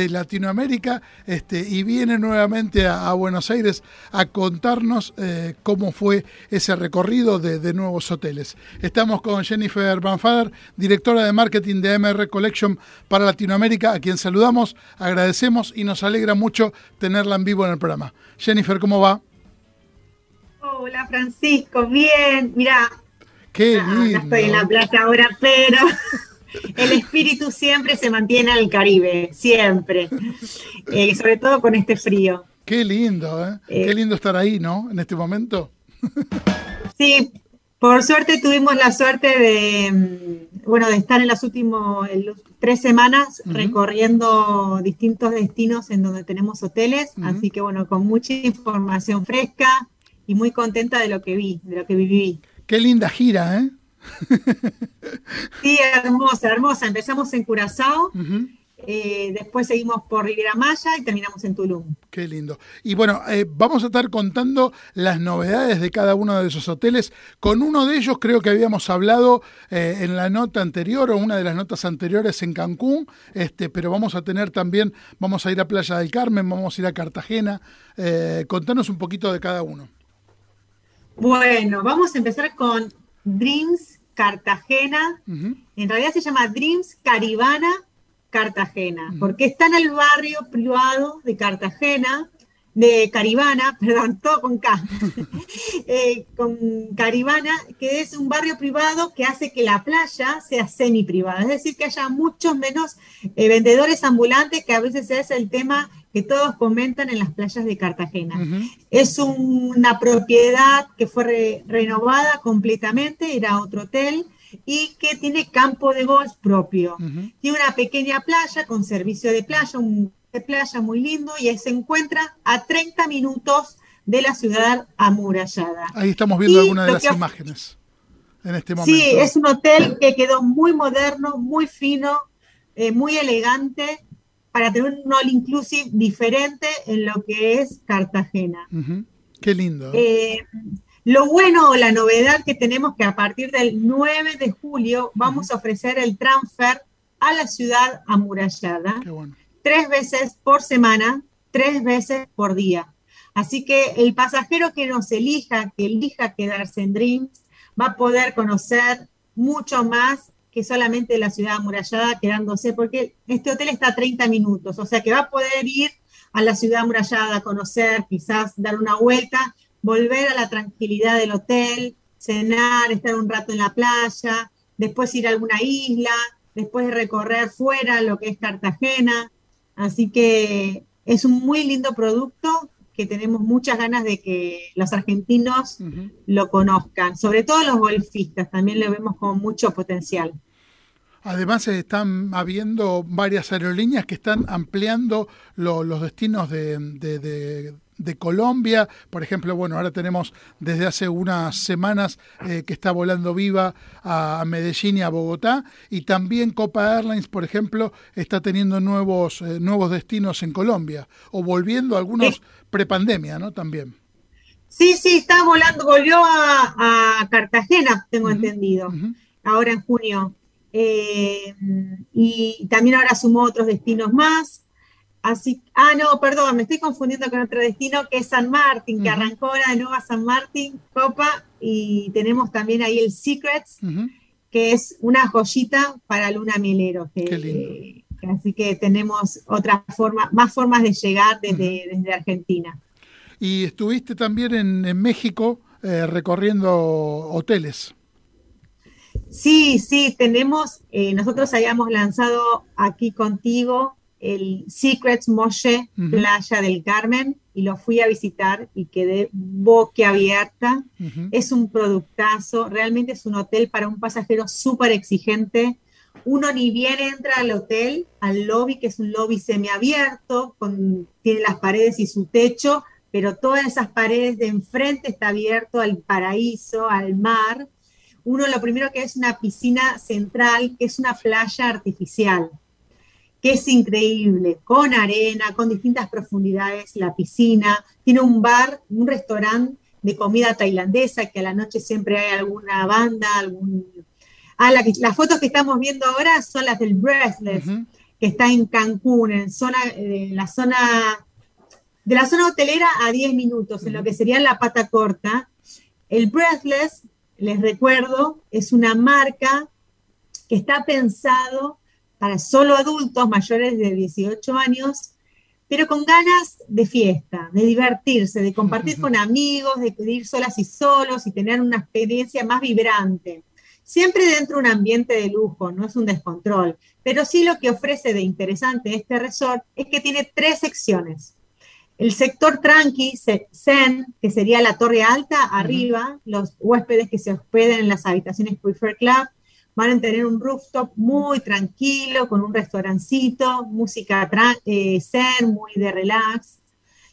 Latinoamérica este, y viene nuevamente a, Buenos Aires a contarnos eh, cómo fue ese recorrido de, nuevos hoteles. Estamos con Jennifer Banfader, directora de marketing de MR Collection para Latinoamérica, a quien saludamos, agradecemos y nos alegra mucho tenerla en vivo en el programa. Jennifer, ¿cómo va? Hola Francisco, bien, mira. Qué lindo. no estoy en la plaza ahora, pero el espíritu siempre se mantiene al Caribe, siempre. Eh, sobre todo con este frío. Qué lindo, ¿eh? Qué eh, lindo estar ahí, ¿no? En este momento. sí, por suerte tuvimos la suerte de, mm, bueno, de estar en las últimas tres semanas recorriendo distintos destinos en donde tenemos hoteles, así que bueno, con mucha información fresca y muy contenta de lo que vi, de lo que viví. Qué linda gira, ¿eh? Sí, hermosa, hermosa. Empezamos en Curazao. Eh, después seguimos por Riviera Maya y terminamos en Tulum. Qué lindo. Y bueno, eh, vamos a estar contando las novedades de cada uno de esos hoteles. Con uno de ellos creo que habíamos hablado eh, en la nota anterior o una de las notas anteriores en Cancún, este, pero vamos a tener también, vamos a ir a Playa del Carmen, vamos a ir a Cartagena. contanos un poquito de cada uno. Bueno, vamos a empezar con Dreams Cartagena. En realidad se llama Dreams Caribana Cartagena, porque está en el barrio privado de Cartagena, de Caribana, <laughs> perdón, todo con K, <laughs> eh, con Caribana, que es un barrio privado que hace que la playa sea semi privada, es decir, que haya muchos menos eh, vendedores ambulantes, que a veces es el tema que todos comentan en las playas de Cartagena. Es una propiedad que fue renovada completamente, era otro hotel, y que tiene campo de golf propio. Tiene una pequeña playa con servicio de playa, un de playa muy lindo, y se encuentra a 30 minutos de la ciudad amurallada. Ahí estamos viendo algunas de las imágenes en este momento. Sí, es un hotel que quedó muy moderno, muy fino, eh, muy elegante para tener un all inclusive diferente en lo que es Cartagena. Qué lindo. ¿eh? Lo bueno o la novedad que tenemos que a partir del 9 de julio vamos a ofrecer el transfer a la ciudad amurallada. Tres veces por semana, tres veces por día. Así que el pasajero que nos elija, que elija quedarse en Dreams, va a poder conocer mucho más que solamente la ciudad amurallada quedándose, porque este hotel está a 30 minutos, o sea que va a poder ir a la ciudad amurallada, conocer, quizás dar una vuelta, volver a la tranquilidad del hotel, cenar, estar un rato en la playa, después ir a alguna isla, después recorrer fuera lo que es Cartagena. Así que es un muy lindo producto que tenemos muchas ganas de que los argentinos lo conozcan, sobre todo los golfistas, también lo vemos con mucho potencial. Además, están habiendo varias aerolíneas que están ampliando los destinos de, de, Colombia. Por ejemplo, bueno, ahora tenemos desde hace unas semanas eh, que está volando viva a Medellín y a Bogotá. Y también Copa Airlines, por ejemplo, está teniendo nuevos, eh, nuevos destinos en Colombia. O volviendo algunos prepandemia, ¿no? También. Sí, sí, está volando, volvió a, Cartagena, tengo entendido, ahora en junio. Eh, y también ahora sumó otros destinos más. Así, ah, no, perdón, me estoy confundiendo con otro destino que es San Martín, que arrancó ahora de nuevo a San Martín, Copa, y tenemos también ahí el Secrets, que es una joyita para Luna Mielero. Que, así que tenemos otra forma, más formas de llegar desde, desde Argentina. Y estuviste también en, México eh, recorriendo hoteles. Sí, sí, tenemos, eh, nosotros habíamos lanzado aquí contigo el Secrets Moshe Playa del Carmen y lo fui a visitar y quedé boquiabierta. Es un productazo, realmente es un hotel para un pasajero súper exigente. Uno ni bien entra al hotel, al lobby, que es un lobby semiabierto, con, tiene las paredes y su techo, pero todas esas paredes de enfrente está abierto al paraíso, al mar. Uno lo primero que es una piscina central, que es una playa artificial, que es increíble, con arena, con distintas profundidades, la piscina, tiene un bar, un restaurante de comida tailandesa, que a la noche siempre hay alguna banda, algún... Ah, las fotos que estamos viendo ahora son las del Breathless, que está en Cancún, en, zona, en la zona de la zona hotelera a 10 minutos, en lo que sería la pata corta. El Breathless les recuerdo, es una marca que está pensado para solo adultos mayores de 18 años, pero con ganas de fiesta, de divertirse, de compartir con amigos, de ir solas y solos y tener una experiencia más vibrante. Siempre dentro de un ambiente de lujo, no es un descontrol, pero sí lo que ofrece de interesante este resort es que tiene tres secciones. El sector tranqui, Zen, que sería la torre alta, arriba, los huéspedes que se hospeden en las habitaciones Prefer Club van a tener un rooftop muy tranquilo, con un restaurancito, música eh, zen, muy de relax.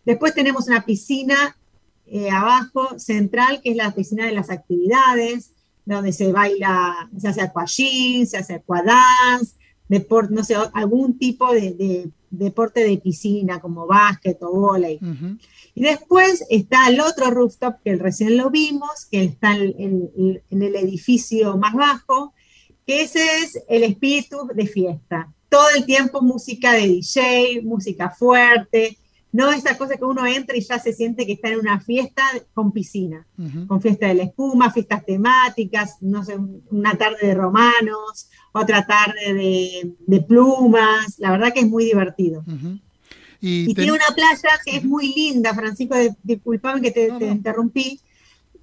Después tenemos una piscina eh, abajo, central, que es la piscina de las actividades, donde se baila, se hace aquagym, se hace aquadance, deporte, no sé, algún tipo de deporte de piscina como básquet o volei. Y después está el otro rooftop que recién lo vimos, que está en, el edificio más bajo, que ese es el espíritu de fiesta. Todo el tiempo música de DJ, música fuerte, no esa cosa que uno entra y ya se siente que está en una fiesta con piscina, con fiesta de la espuma, fiestas temáticas, no sé, una tarde de romanos, otra tarde de, plumas, la verdad que es muy divertido. Y, tiene una playa que es muy linda, Francisco, disculpame que te, interrumpí.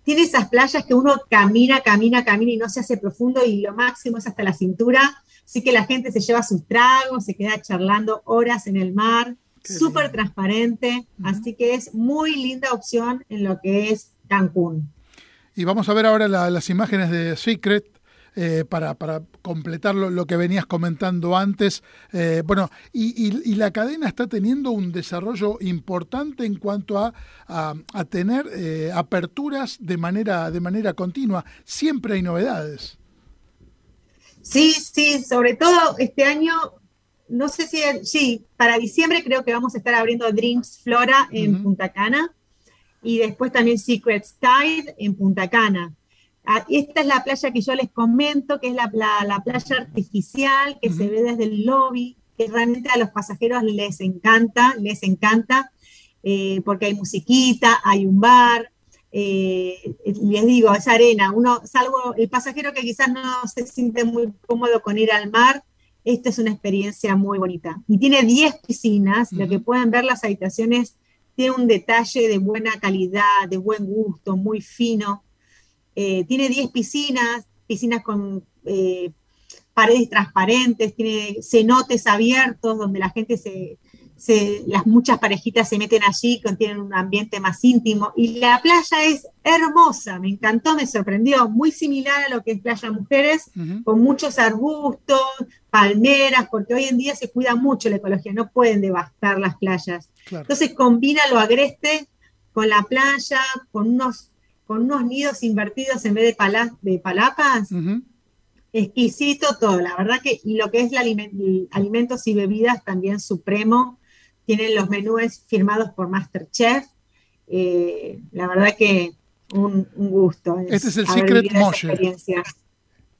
Tiene esas playas que uno camina, camina, camina y no se hace profundo y lo máximo es hasta la cintura. Así que la gente se lleva sus tragos, se queda charlando horas en el mar, súper transparente. Así que es muy linda opción en lo que es Cancún. Y vamos a ver ahora las imágenes de Secret, eh, para, para, completar lo, que venías comentando antes. Eh, bueno, y, la cadena está teniendo un desarrollo importante en cuanto a, a, tener eh, aperturas de manera, de manera continua. Siempre hay novedades. Sí, sí, sobre todo este año, no sé si, sí, para diciembre creo que vamos a estar abriendo Dreams Flora en Punta Cana y después también Secret Tide en Punta Cana. Ah, esta es la playa que yo les comento, que es la, playa artificial que se ve desde el lobby, que realmente a los pasajeros les encanta, les encanta, eh, porque hay musiquita, hay un bar, eh, les digo, es arena, uno, salvo el pasajero que quizás no se siente muy cómodo con ir al mar, esta es una experiencia muy bonita. Y tiene 10 piscinas, lo que pueden ver las habitaciones tiene un detalle de buena calidad, de buen gusto, muy fino. Eh, tiene 10 piscinas, piscinas con eh, paredes transparentes, tiene cenotes abiertos donde la gente se, las muchas parejitas se meten allí, contienen un ambiente más íntimo y la playa es hermosa, me encantó, me sorprendió, muy similar a lo que es Playa Mujeres, con muchos arbustos, palmeras, porque hoy en día se cuida mucho la ecología, no pueden devastar las playas. Entonces combina lo agreste con la playa, con unos, con unos nidos invertidos en vez de, de palapas. Exquisito todo, la verdad que y lo que es la alimentos y bebidas también supremo, tienen los menús firmados por Masterchef. Eh, la verdad que un, gusto. este es el Secret Moche.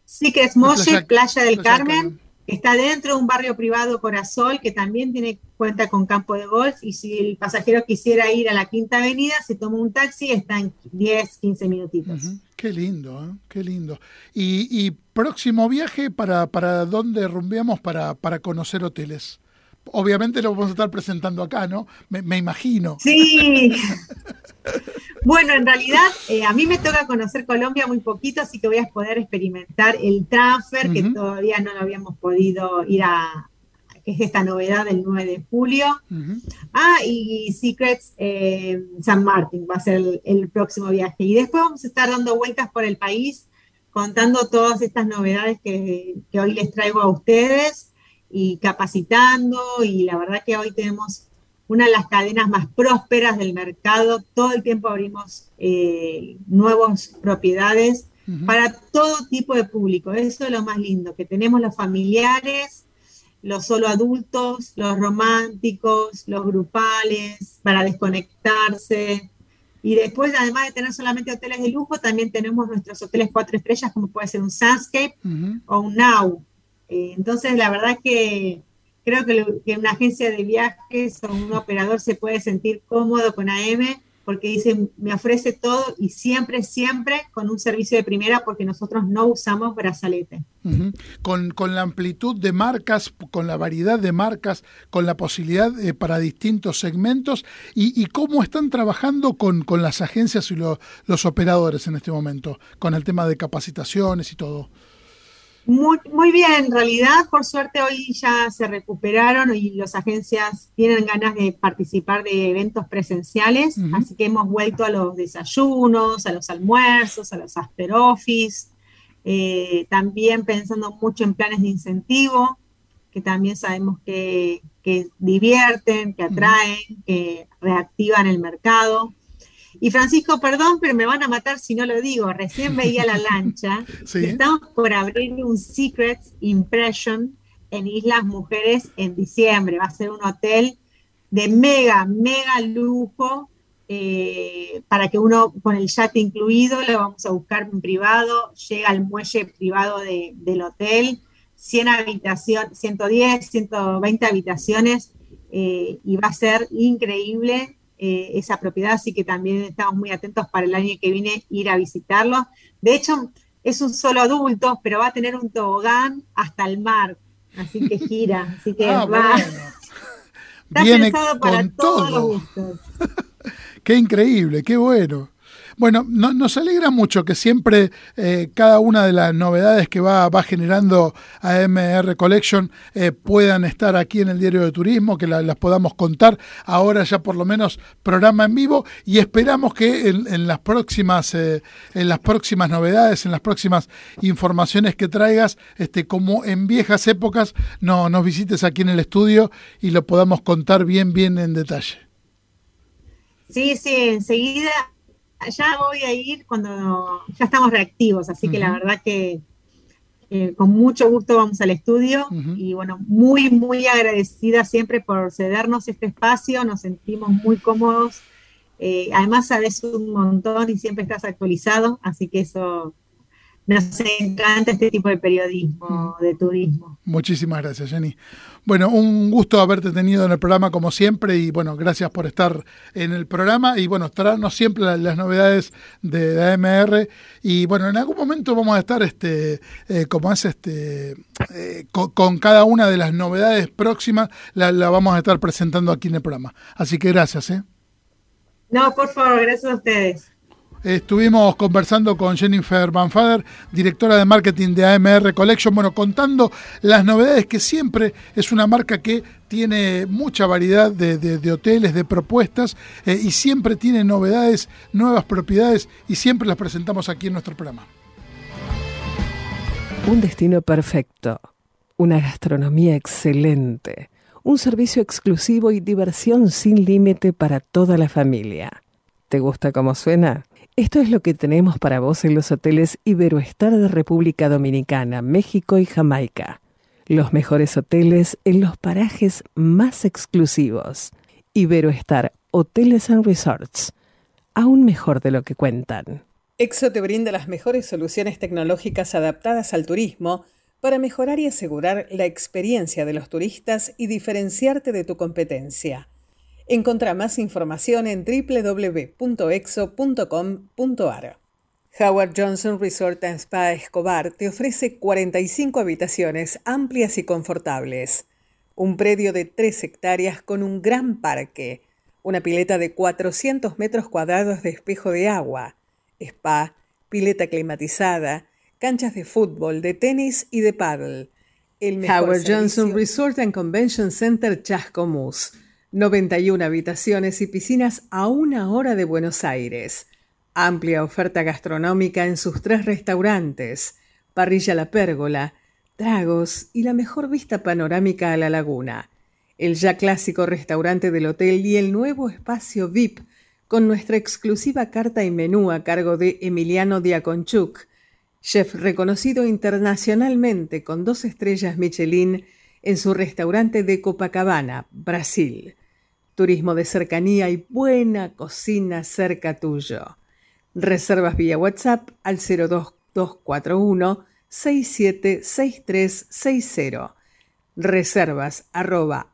Secret Moche, Playa, del Carmen. Está dentro de un barrio privado Corazol que también tiene cuenta con campo de golf y si el pasajero quisiera ir a la Quinta Avenida, se toma un taxi, está en 10, 15 minutitos. Qué lindo, ¿eh? qué lindo. Y, próximo viaje, ¿para, para dónde rumbeamos para, para conocer hoteles? Obviamente lo vamos a estar presentando acá, ¿no? Me, imagino. Sí. <laughs> bueno, en realidad eh, a mí me toca conocer Colombia muy poquito, así que voy a poder experimentar el transfer, que todavía no lo habíamos podido ir a, que es esta novedad del 9 de julio. Ah, y Secrets eh, San Martín va a ser el, próximo viaje. Y después vamos a estar dando vueltas por el país, contando todas estas novedades que, que hoy les traigo a ustedes y capacitando y la verdad que hoy tenemos una de las cadenas más prósperas del mercado. Todo el tiempo abrimos eh, nuevas propiedades para todo tipo de público. Eso es lo más lindo, que tenemos los familiares, los solo adultos, los románticos, los grupales, para desconectarse. Y después, además de tener solamente hoteles de lujo, también tenemos nuestros hoteles cuatro estrellas, como puede ser un Sunscape o un Now. Eh, entonces, la verdad que creo que, una agencia de viajes o un operador se puede sentir cómodo con AM porque dice, me ofrece todo y siempre, siempre con un servicio de primera porque nosotros no usamos brazalete. con, la amplitud de marcas, con la variedad de marcas, con la posibilidad eh, para distintos segmentos y, cómo están trabajando con, las agencias y los operadores en este momento, con el tema de capacitaciones y todo. Muy, muy bien, en realidad, por suerte hoy ya se recuperaron y las agencias tienen ganas de participar de eventos presenciales, así que hemos vuelto a los desayunos, a los almuerzos, a los after office, eh, también pensando mucho en planes de incentivo, que también sabemos que, que divierten, que atraen, que reactivan el mercado. Y Francisco, perdón, pero me van a matar si no lo digo. Recién veía la lancha. <laughs> estamos por abrir un Secret Impression en Islas Mujeres en diciembre. Va a ser un hotel de mega, mega lujo. Eh, para que uno con el yate incluido lo vamos a buscar en privado, llega al muelle privado del hotel, 100 habitaciones, 110, 120 habitaciones eh, y va a ser increíble eh, esa propiedad, así que también estamos muy atentos para el año que viene ir a visitarlo. De hecho, es un solo adulto, pero va a tener un tobogán hasta el mar, así que gira, <laughs> así que ah, va. Está pensado para todos los gustos. <laughs> qué increíble, qué bueno. Bueno, nos alegra mucho que siempre eh, cada una de las novedades que va, va generando AMR Collection eh, puedan estar aquí en el Diario de Turismo, que las podamos contar. Ahora ya por lo menos programa en vivo y esperamos que en, las próximas eh, en las próximas novedades, en las próximas informaciones que traigas, este, como en viejas épocas, no, nos visites aquí en el estudio y lo podamos contar bien, bien en detalle. Sí, sí, enseguida ya voy a ir cuando ya estamos reactivos, así que la verdad que con mucho gusto vamos al estudio y bueno, muy, muy agradecida siempre por cedernos este espacio, nos sentimos muy cómodos. Eh, además, sabes un montón y siempre estás actualizado, así que eso nos encanta este tipo de periodismo, de turismo. Muchísimas gracias, Jenny. Bueno, un gusto haberte tenido en el programa como siempre y bueno, gracias por estar en el programa y bueno, traernos siempre las, novedades de, AMR y bueno, en algún momento vamos a estar este eh, como es este eh, con, cada una de las novedades próximas la, la, vamos a estar presentando aquí en el programa. Así que gracias, ¿eh? No, por favor, gracias a ustedes. Estuvimos conversando con Jennifer Banfader, directora de marketing de AMR Collection, bueno, contando las novedades que siempre es una marca que tiene mucha variedad de, hoteles, de propuestas eh, y siempre tiene novedades, nuevas propiedades y siempre las presentamos aquí en nuestro programa. Un destino perfecto, una gastronomía excelente, un servicio exclusivo y diversión sin límite para toda la familia. ¿Te gusta cómo suena? Esto es lo que tenemos para vos en los hoteles Iberoestar de República Dominicana, México y Jamaica. Los mejores hoteles en los parajes más exclusivos. Iberoestar Hoteles and Resorts. Aún mejor de lo que cuentan. Exo te brinda las mejores soluciones tecnológicas adaptadas al turismo para mejorar y asegurar la experiencia de los turistas y diferenciarte de tu competencia. Encontra más información en www.exo.com.ar. Howard Johnson Resort and Spa Escobar te ofrece 45 habitaciones amplias y confortables, un predio de 3 hectáreas con un gran parque, una pileta de 400 metros cuadrados de espejo de agua, spa, pileta climatizada, canchas de fútbol, de tenis y de paddle. El Howard Johnson Resort and Convention Center Chascomús 91 habitaciones y piscinas a una hora de Buenos Aires. Amplia oferta gastronómica en sus tres restaurantes, Parrilla La Pérgola, tragos y la mejor vista panorámica a la laguna. El ya clásico restaurante del hotel y el nuevo espacio VIP con nuestra exclusiva carta y menú a cargo de Emiliano Diaconchuk, chef reconocido internacionalmente con dos estrellas Michelin en su restaurante de Copacabana, Brasil turismo de cercanía y buena cocina cerca tuyo. Reservas vía WhatsApp al 02241 676360. Reservas arroba.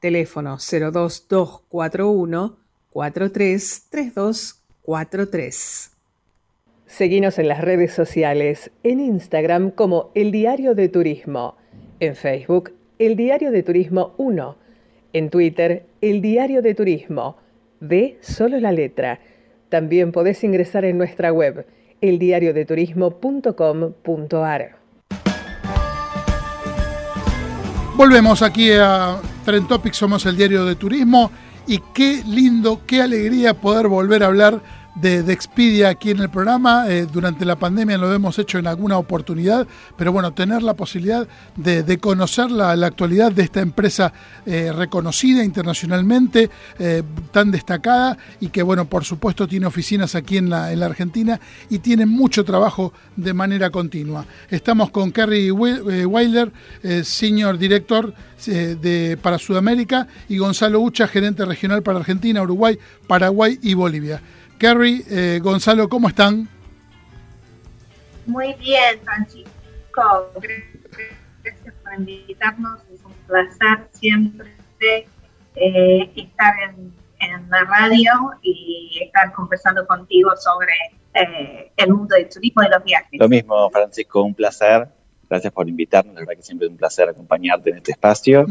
Teléfono 02241 433243. Seguinos en las redes sociales, en Instagram como El Diario de Turismo, en Facebook el Diario de Turismo 1. En Twitter, El Diario de Turismo. De solo la letra. También podés ingresar en nuestra web, eldiariodeturismo.com.ar. Volvemos aquí a Trend Topics, somos el Diario de Turismo y qué lindo, qué alegría poder volver a hablar de, Expedia aquí en el programa. Eh, durante la pandemia lo hemos hecho en alguna oportunidad, pero bueno, tener la posibilidad de, conocer la, actualidad de esta empresa eh, reconocida internacionalmente, eh, tan destacada y que bueno, por supuesto tiene oficinas aquí en la, en la Argentina y tiene mucho trabajo de manera continua. Estamos con Kerry Weiler, Senior Director de, para Sudamérica, y Gonzalo Ucha, gerente regional para Argentina, Uruguay, Paraguay y Bolivia. Kerry, eh, Gonzalo, ¿cómo están? Muy bien, Francisco. Gracias por invitarnos. Es un placer siempre eh, estar en, la radio y estar conversando contigo sobre eh, el mundo del turismo y los viajes. Lo mismo, Francisco, un placer. Gracias por invitarnos. La verdad que siempre es un placer acompañarte en este espacio.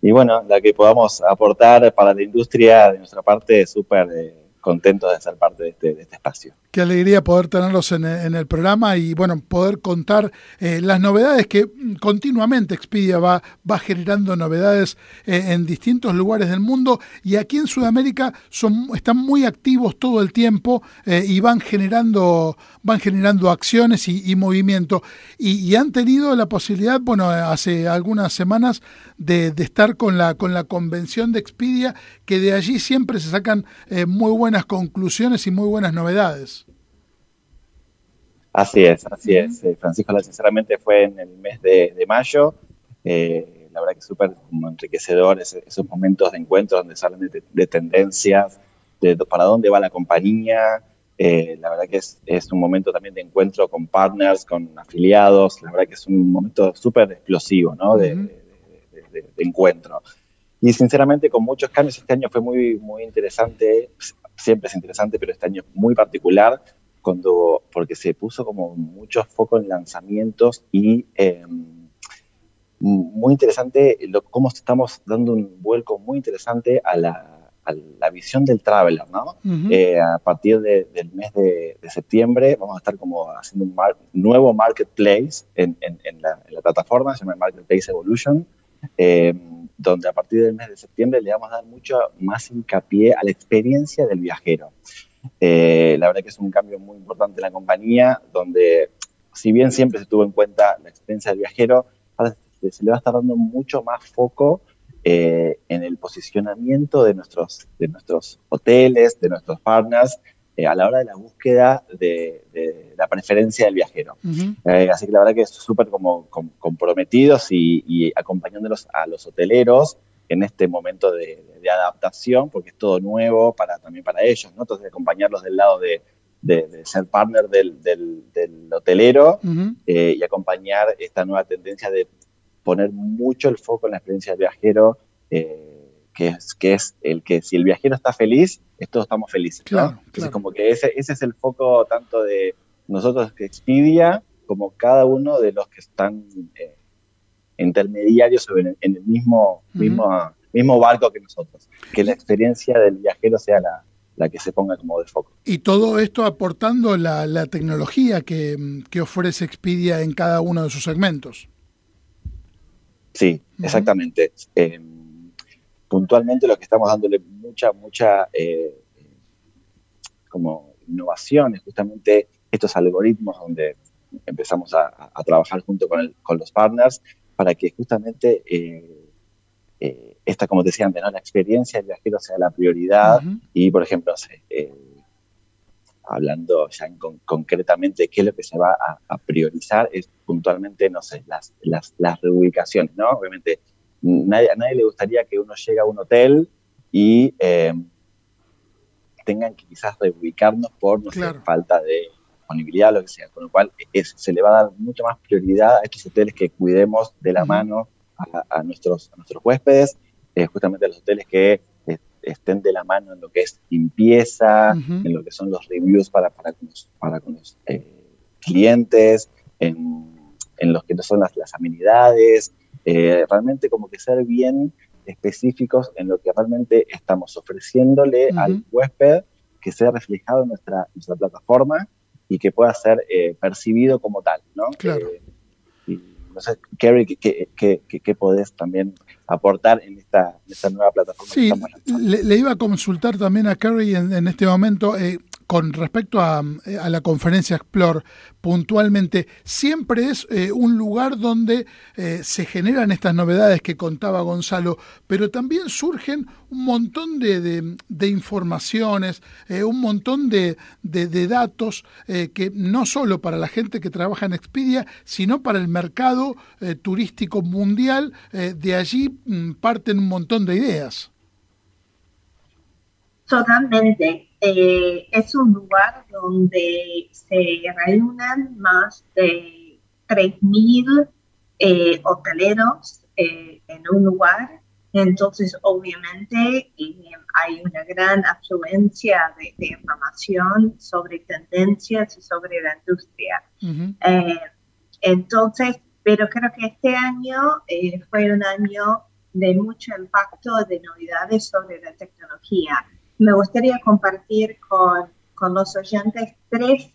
Y bueno, la que podamos aportar para la industria de nuestra parte es súper contentos de ser parte de este, de este espacio. Qué alegría poder tenerlos en, el programa y bueno, poder contar eh, las novedades que continuamente Expedia va, va generando novedades eh, en distintos lugares del mundo y aquí en Sudamérica son, están muy activos todo el tiempo eh, y van generando, van generando acciones y, movimiento. Y, han tenido la posibilidad, bueno, hace algunas semanas de, de, estar con la, con la convención de Expedia, que de allí siempre se sacan muy buenas conclusiones y muy buenas novedades. Así es, así es. Eh, Francisco, sinceramente fue en el mes de, mayo. Eh, la verdad que es súper enriquecedor esos momentos de encuentro donde salen de, tendencias, de, para dónde va la compañía. Eh, la verdad que es, es, un momento también de encuentro con partners, con afiliados. La verdad que es un momento súper explosivo, ¿no? de, encuentro. Y sinceramente con muchos cambios, este año fue muy, muy interesante, siempre es interesante, pero este año es muy particular cuando, porque se puso como mucho foco en lanzamientos y, em, muy interesante lo, cómo estamos dando un vuelco muy interesante a la, visión del traveler, ¿no? Eh, a partir del mes de, septiembre vamos a estar como haciendo un nuevo marketplace en, la, plataforma, se llama Marketplace Evolution, eh, donde a partir del mes de septiembre le vamos a dar mucho más hincapié a la experiencia del viajero. Eh, la verdad que es un cambio muy importante en la compañía, donde si bien siempre se tuvo en cuenta la experiencia del viajero, se le va a estar dando mucho más foco eh, en el posicionamiento de nuestros, de nuestros hoteles, de nuestros partners, eh, a la hora de la búsqueda de, la preferencia del viajero. Eh, así que la verdad que es súper como, comprometidos y, acompañándolos a los hoteleros en este momento de, adaptación, porque es todo nuevo para, también para ellos, ¿no? Entonces acompañarlos del lado de, ser partner del, hotelero y acompañar esta nueva tendencia de poner mucho el foco en la experiencia del viajero, eh, que, es, que es el que si el viajero está feliz, todos estamos felices. Claro, Entonces, como que ese, ese es el foco tanto de nosotros que Expedia, como cada uno de los que están eh, intermediarios en, en el mismo, mismo, mismo barco que nosotros. Que la experiencia del viajero sea la, la que se ponga como de foco. Y todo esto aportando la, la tecnología que, que, ofrece Expedia en cada uno de sus segmentos. Sí, exactamente. Eh, puntualmente lo que estamos dándole mucha, mucha eh, como innovación es justamente estos algoritmos donde empezamos a, trabajar junto con, con, los partners para que justamente eh, esta, como decía antes, ¿no? la experiencia del viajero sea la prioridad y, por ejemplo, hablando ya concretamente qué es lo que se va a, priorizar, es puntualmente, no sé, las, las, las reubicaciones, ¿no? Obviamente, nadie, a nadie le gustaría que uno llegue a un hotel y eh, tengan que quizás reubicarnos por, no sé, falta de disponibilidad, lo que sea, con lo cual se le va a dar mucha más prioridad a estos hoteles que cuidemos de la mano a, nuestros, a nuestros huéspedes, eh, justamente a los hoteles que estén de la mano en lo que es limpieza, en lo que son los reviews para, para con los, para con los eh, clientes, en, en los que no son las, las amenidades, eh, realmente como que ser bien específicos en lo que realmente estamos ofreciéndole al huésped que sea reflejado en nuestra, nuestra plataforma y que pueda ser eh, percibido como tal, ¿no? Claro. No sé, Kerry, ¿qué, qué, qué, qué podés también aportar en esta, nueva plataforma. Sí, le, iba a consultar también a Kerry en, este momento. Eh, con respecto a, la conferencia Explore, puntualmente, siempre es eh, un lugar donde eh, se generan estas novedades que contaba Gonzalo, pero también surgen un montón de, informaciones, eh, un montón de, datos que no solo para la gente que trabaja en Expedia, sino para el mercado turístico mundial, de allí mm, parten un montón de ideas. Totalmente. Eh, es un lugar donde se reúnen más de 3.000 eh, hoteleros eh, en un lugar. Entonces, obviamente, hay una gran afluencia de, información sobre tendencias y sobre la industria. entonces, pero creo que este año fue un año de mucho impacto de novedades sobre la tecnología me gustaría compartir con, con los oyentes tres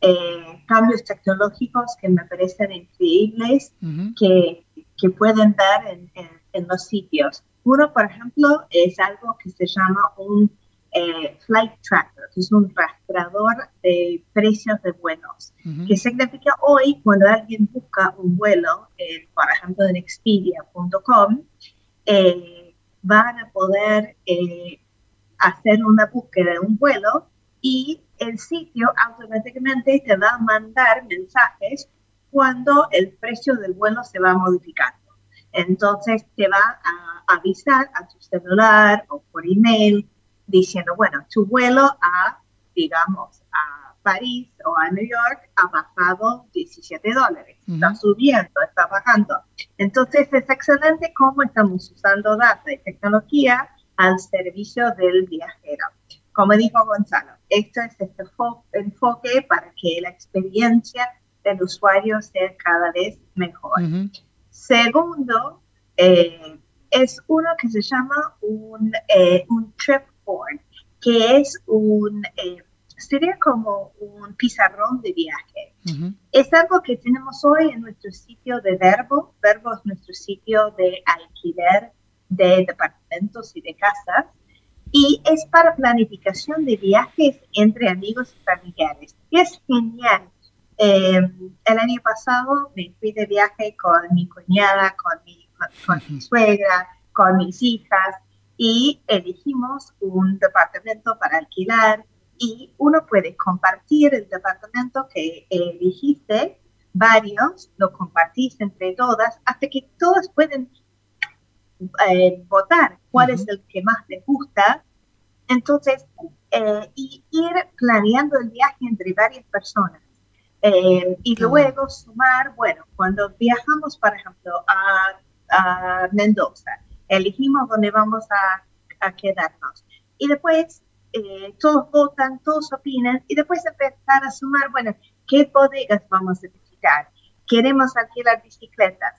eh, cambios tecnológicos que me parecen increíbles que, que, pueden ver en, en, los sitios. Uno, por ejemplo, es algo que se llama un eh, flight tracker, que es un rastreador de precios de vuelos, que significa hoy cuando alguien busca un vuelo, por ejemplo en expedia.com, eh, van a poder hacer una búsqueda de un vuelo y el sitio automáticamente te va a mandar mensajes cuando el precio del vuelo se va modificando. Entonces te va a avisar a tu celular o por email diciendo, bueno, tu vuelo a, digamos, a París o a New York ha bajado 17 dólares. Está subiendo, está bajando. Entonces es excelente cómo estamos usando data y tecnología al servicio del viajero. Como dijo Gonzalo, esto es este enfoque para que la experiencia del usuario sea cada vez mejor. Segundo, eh, es uno que se llama un, eh, un trip board, que es un, eh, sería como un pizarrón de viaje. Es algo que tenemos hoy en nuestro sitio de Verbo. Verbo es nuestro sitio de alquiler de departamentos y de casas. Y es para planificación de viajes entre amigos y familiares. es genial. Eh, el año pasado me fui de viaje con mi cuñada, con mi, con mi suegra, con mis hijas y elegimos un departamento para alquilar y uno puede compartir el departamento que elegiste, varios, lo compartís entre todas, hasta que todas pueden eh, votar cuál es el que más les gusta. Entonces, eh, y ir planeando el viaje entre varias personas. Eh, y luego sumar, bueno, cuando viajamos, por ejemplo, a, a Mendoza, elegimos dónde vamos a, a quedarnos. Y después eh, todos votan, todos opinan y después empezar a sumar, bueno, ¿qué bodegas vamos a visitar? ¿Queremos alquilar bicicletas?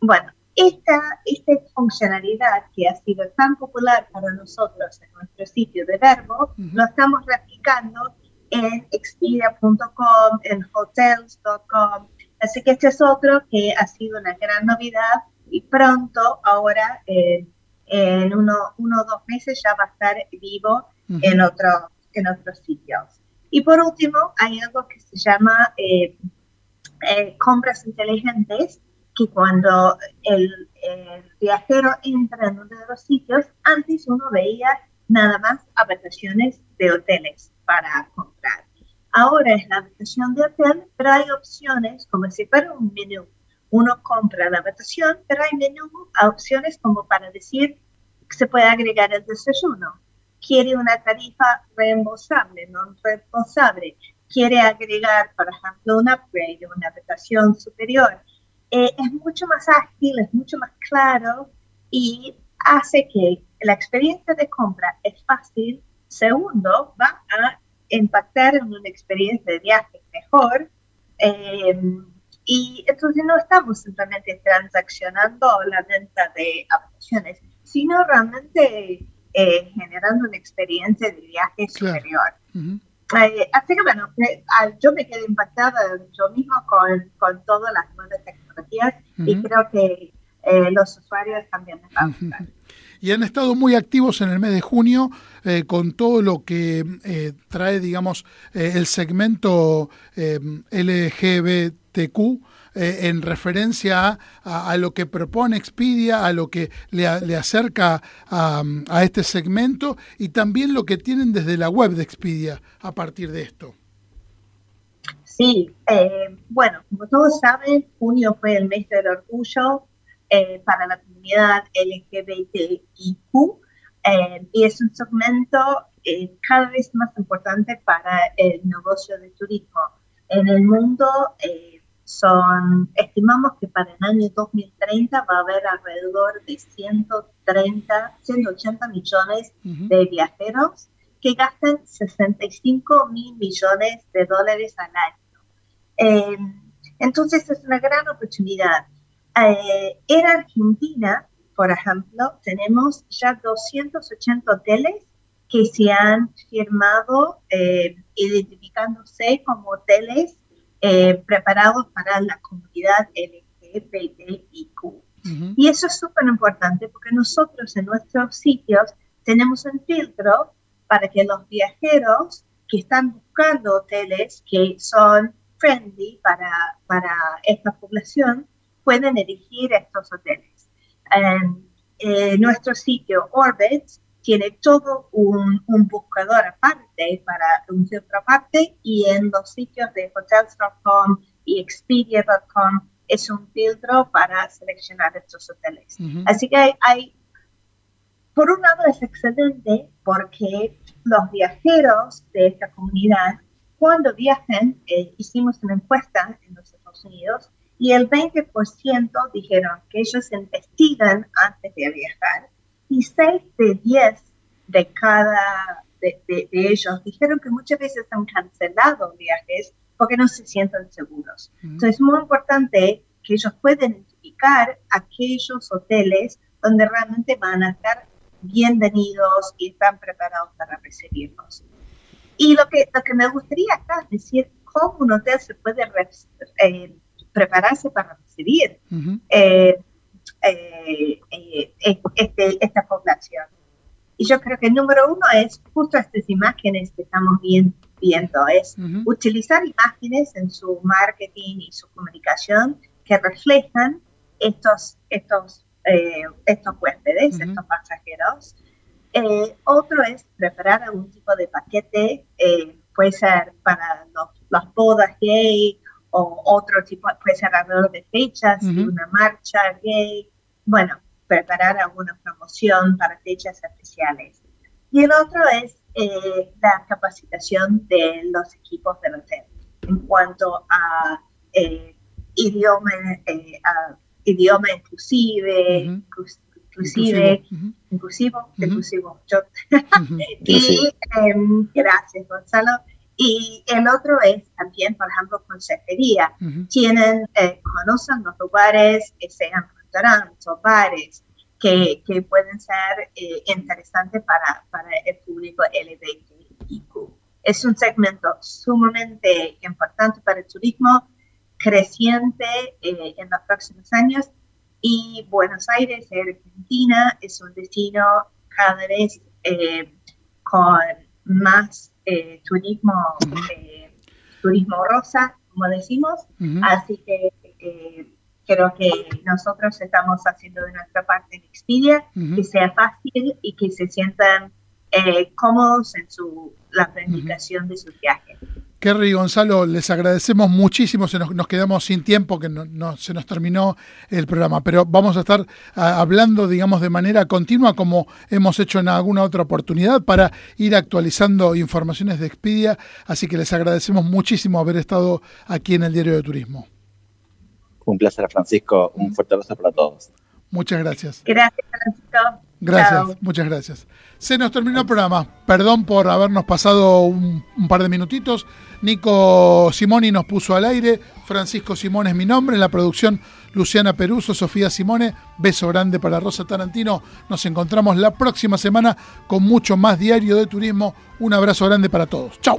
Bueno, esta, esta funcionalidad que ha sido tan popular para nosotros en nuestro sitio de Verbo, lo estamos replicando en expedia.com, en hotels.com. Así que este es otro que ha sido una gran novedad y pronto, ahora, eh, en uno, uno o dos meses ya va a estar vivo en, otro, en otros sitios. Y por último, hay algo que se llama eh, eh, compras inteligentes, que cuando el, viajero entra en uno de los sitios, antes uno veía nada más habitaciones de hoteles para comprar. Ahora es la habitación de hotel, pero hay opciones como si fuera un menú. Uno compra la habitación, pero hay menú, opciones como para decir que se puede agregar el desayuno, quiere una tarifa reembolsable, no reembolsable, quiere agregar, por ejemplo, un upgrade, una habitación superior, eh, es mucho más ágil, es mucho más claro y hace que la experiencia de compra es fácil. Segundo, va a impactar en una experiencia de viaje mejor. Eh, y entonces no estamos simplemente transaccionando la venta de habitaciones, sino realmente eh, generando una experiencia de viaje superior. Eh, así que bueno, ah, yo me quedé impactada yo mismo con, con todas las nuevas tecnologías y creo que eh, los usuarios también a y han estado muy activos en el mes de junio con todo lo que trae, digamos, el segmento LGBTQ eh, en referencia a, lo que propone Expedia, a lo que le, acerca a, este segmento y también lo que tienen desde la web de Expedia a partir de esto. Sí, eh, bueno, como todos saben, junio fue el mes del orgullo eh, para la comunidad LGBTIQ y es un segmento cada vez más importante para el negocio de turismo. En el mundo, son, estimamos que para el año 2030 va a haber alrededor de 130, 180 millones de viajeros que gastan 65 mil millones de dólares al año. Em, entonces es una gran oportunidad. Eh, en Argentina, por ejemplo, tenemos ya 280 hoteles que se han firmado eh, identificándose como hoteles eh, preparados para la comunidad LGBTIQ. Y eso es súper importante porque nosotros en nuestros sitios tenemos un filtro para que los viajeros que están buscando hoteles que son friendly para, para esta población pueden elegir estos hoteles. en nuestro sitio Orbit tiene todo un, buscador aparte para un filtro aparte y en los sitios de hotels.com y expedia.com es un filtro para seleccionar estos hoteles. Así que hay, por un lado es excelente porque los viajeros de esta comunidad, cuando viajan, eh, hicimos una encuesta en los Estados Unidos y el 20% dijeron que ellos investigan antes de viajar y 6 de 10 de cada de, ellos dijeron que muchas veces han cancelado viajes porque no se sienten seguros. Entonces es muy importante que ellos puedan buscar aquellos hoteles donde realmente van a estar bienvenidos y están preparados para recibirnos. Y lo que, lo que me gustaría acá es decir cómo un hotel se puede eh, prepararse para recibir eh, eh, este, esta población. Y yo creo que el número uno es justo estas imágenes que estamos viendo, es utilizar imágenes en su marketing y su comunicación que reflejan estos, estos, eh, estos huéspedes, estos pasajeros. Eh, otro es preparar algún tipo de paquete, eh, puede ser para los, las bodas gay o otro tipo, puede ser alrededor de fechas, una marcha gay. Bueno, preparar alguna promoción para fechas especiales. Y el otro es eh, la capacitación de los equipos del hotel en cuanto a eh, idioma, eh, idioma inclusive, inclusive, inclusivo, inclusivo. <laughs> y em, gracias, Gonzalo. Y el otro es también, por ejemplo, consejería. Tienen, conocen los lugares que sean restaurantes o bares que, que pueden ser eh, interesantes para, para, el público LGBTIQ. Es un segmento sumamente importante para el turismo, creciente eh, en los próximos años y Buenos Aires, Argentina, es un destino cada vez eh, con más turismo, turismo rosa, como decimos, así que creo que nosotros estamos haciendo de nuestra parte en Expedia, que sea fácil y que se sientan eh, cómodos en su, la planificación de su viaje. Kerry Gonzalo, les agradecemos muchísimo, se nos, quedamos sin tiempo, que no, se nos terminó el programa, pero vamos a estar hablando, digamos, de manera continua, como hemos hecho en alguna otra oportunidad, para ir actualizando informaciones de Expedia, así que les agradecemos muchísimo haber estado aquí en el Diario de Turismo. Un placer, Francisco. Un fuerte abrazo para todos. Muchas gracias. Gracias, Francisco. Gracias, muchas gracias. Se nos terminó el programa. Perdón por habernos pasado un, par de minutitos. Nico Simoni nos puso al aire. Francisco Simón es mi nombre. En la producción, Luciana Peruso, Sofía Simone. Beso grande para Rosa Tarantino. Nos encontramos la próxima semana con mucho más diario de turismo. Un abrazo grande para todos. Chao.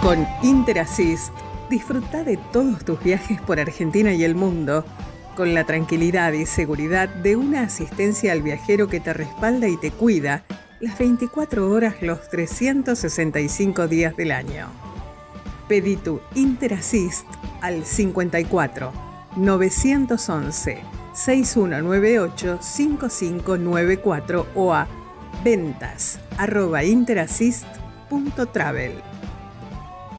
Con Interassist, disfruta de todos tus viajes por Argentina y el mundo con la tranquilidad y seguridad de una asistencia al viajero que te respalda y te cuida las 24 horas los 365 días del año. Pedí tu Interassist al 54 911 6198 5594 o a ventas arroba interassist.travel.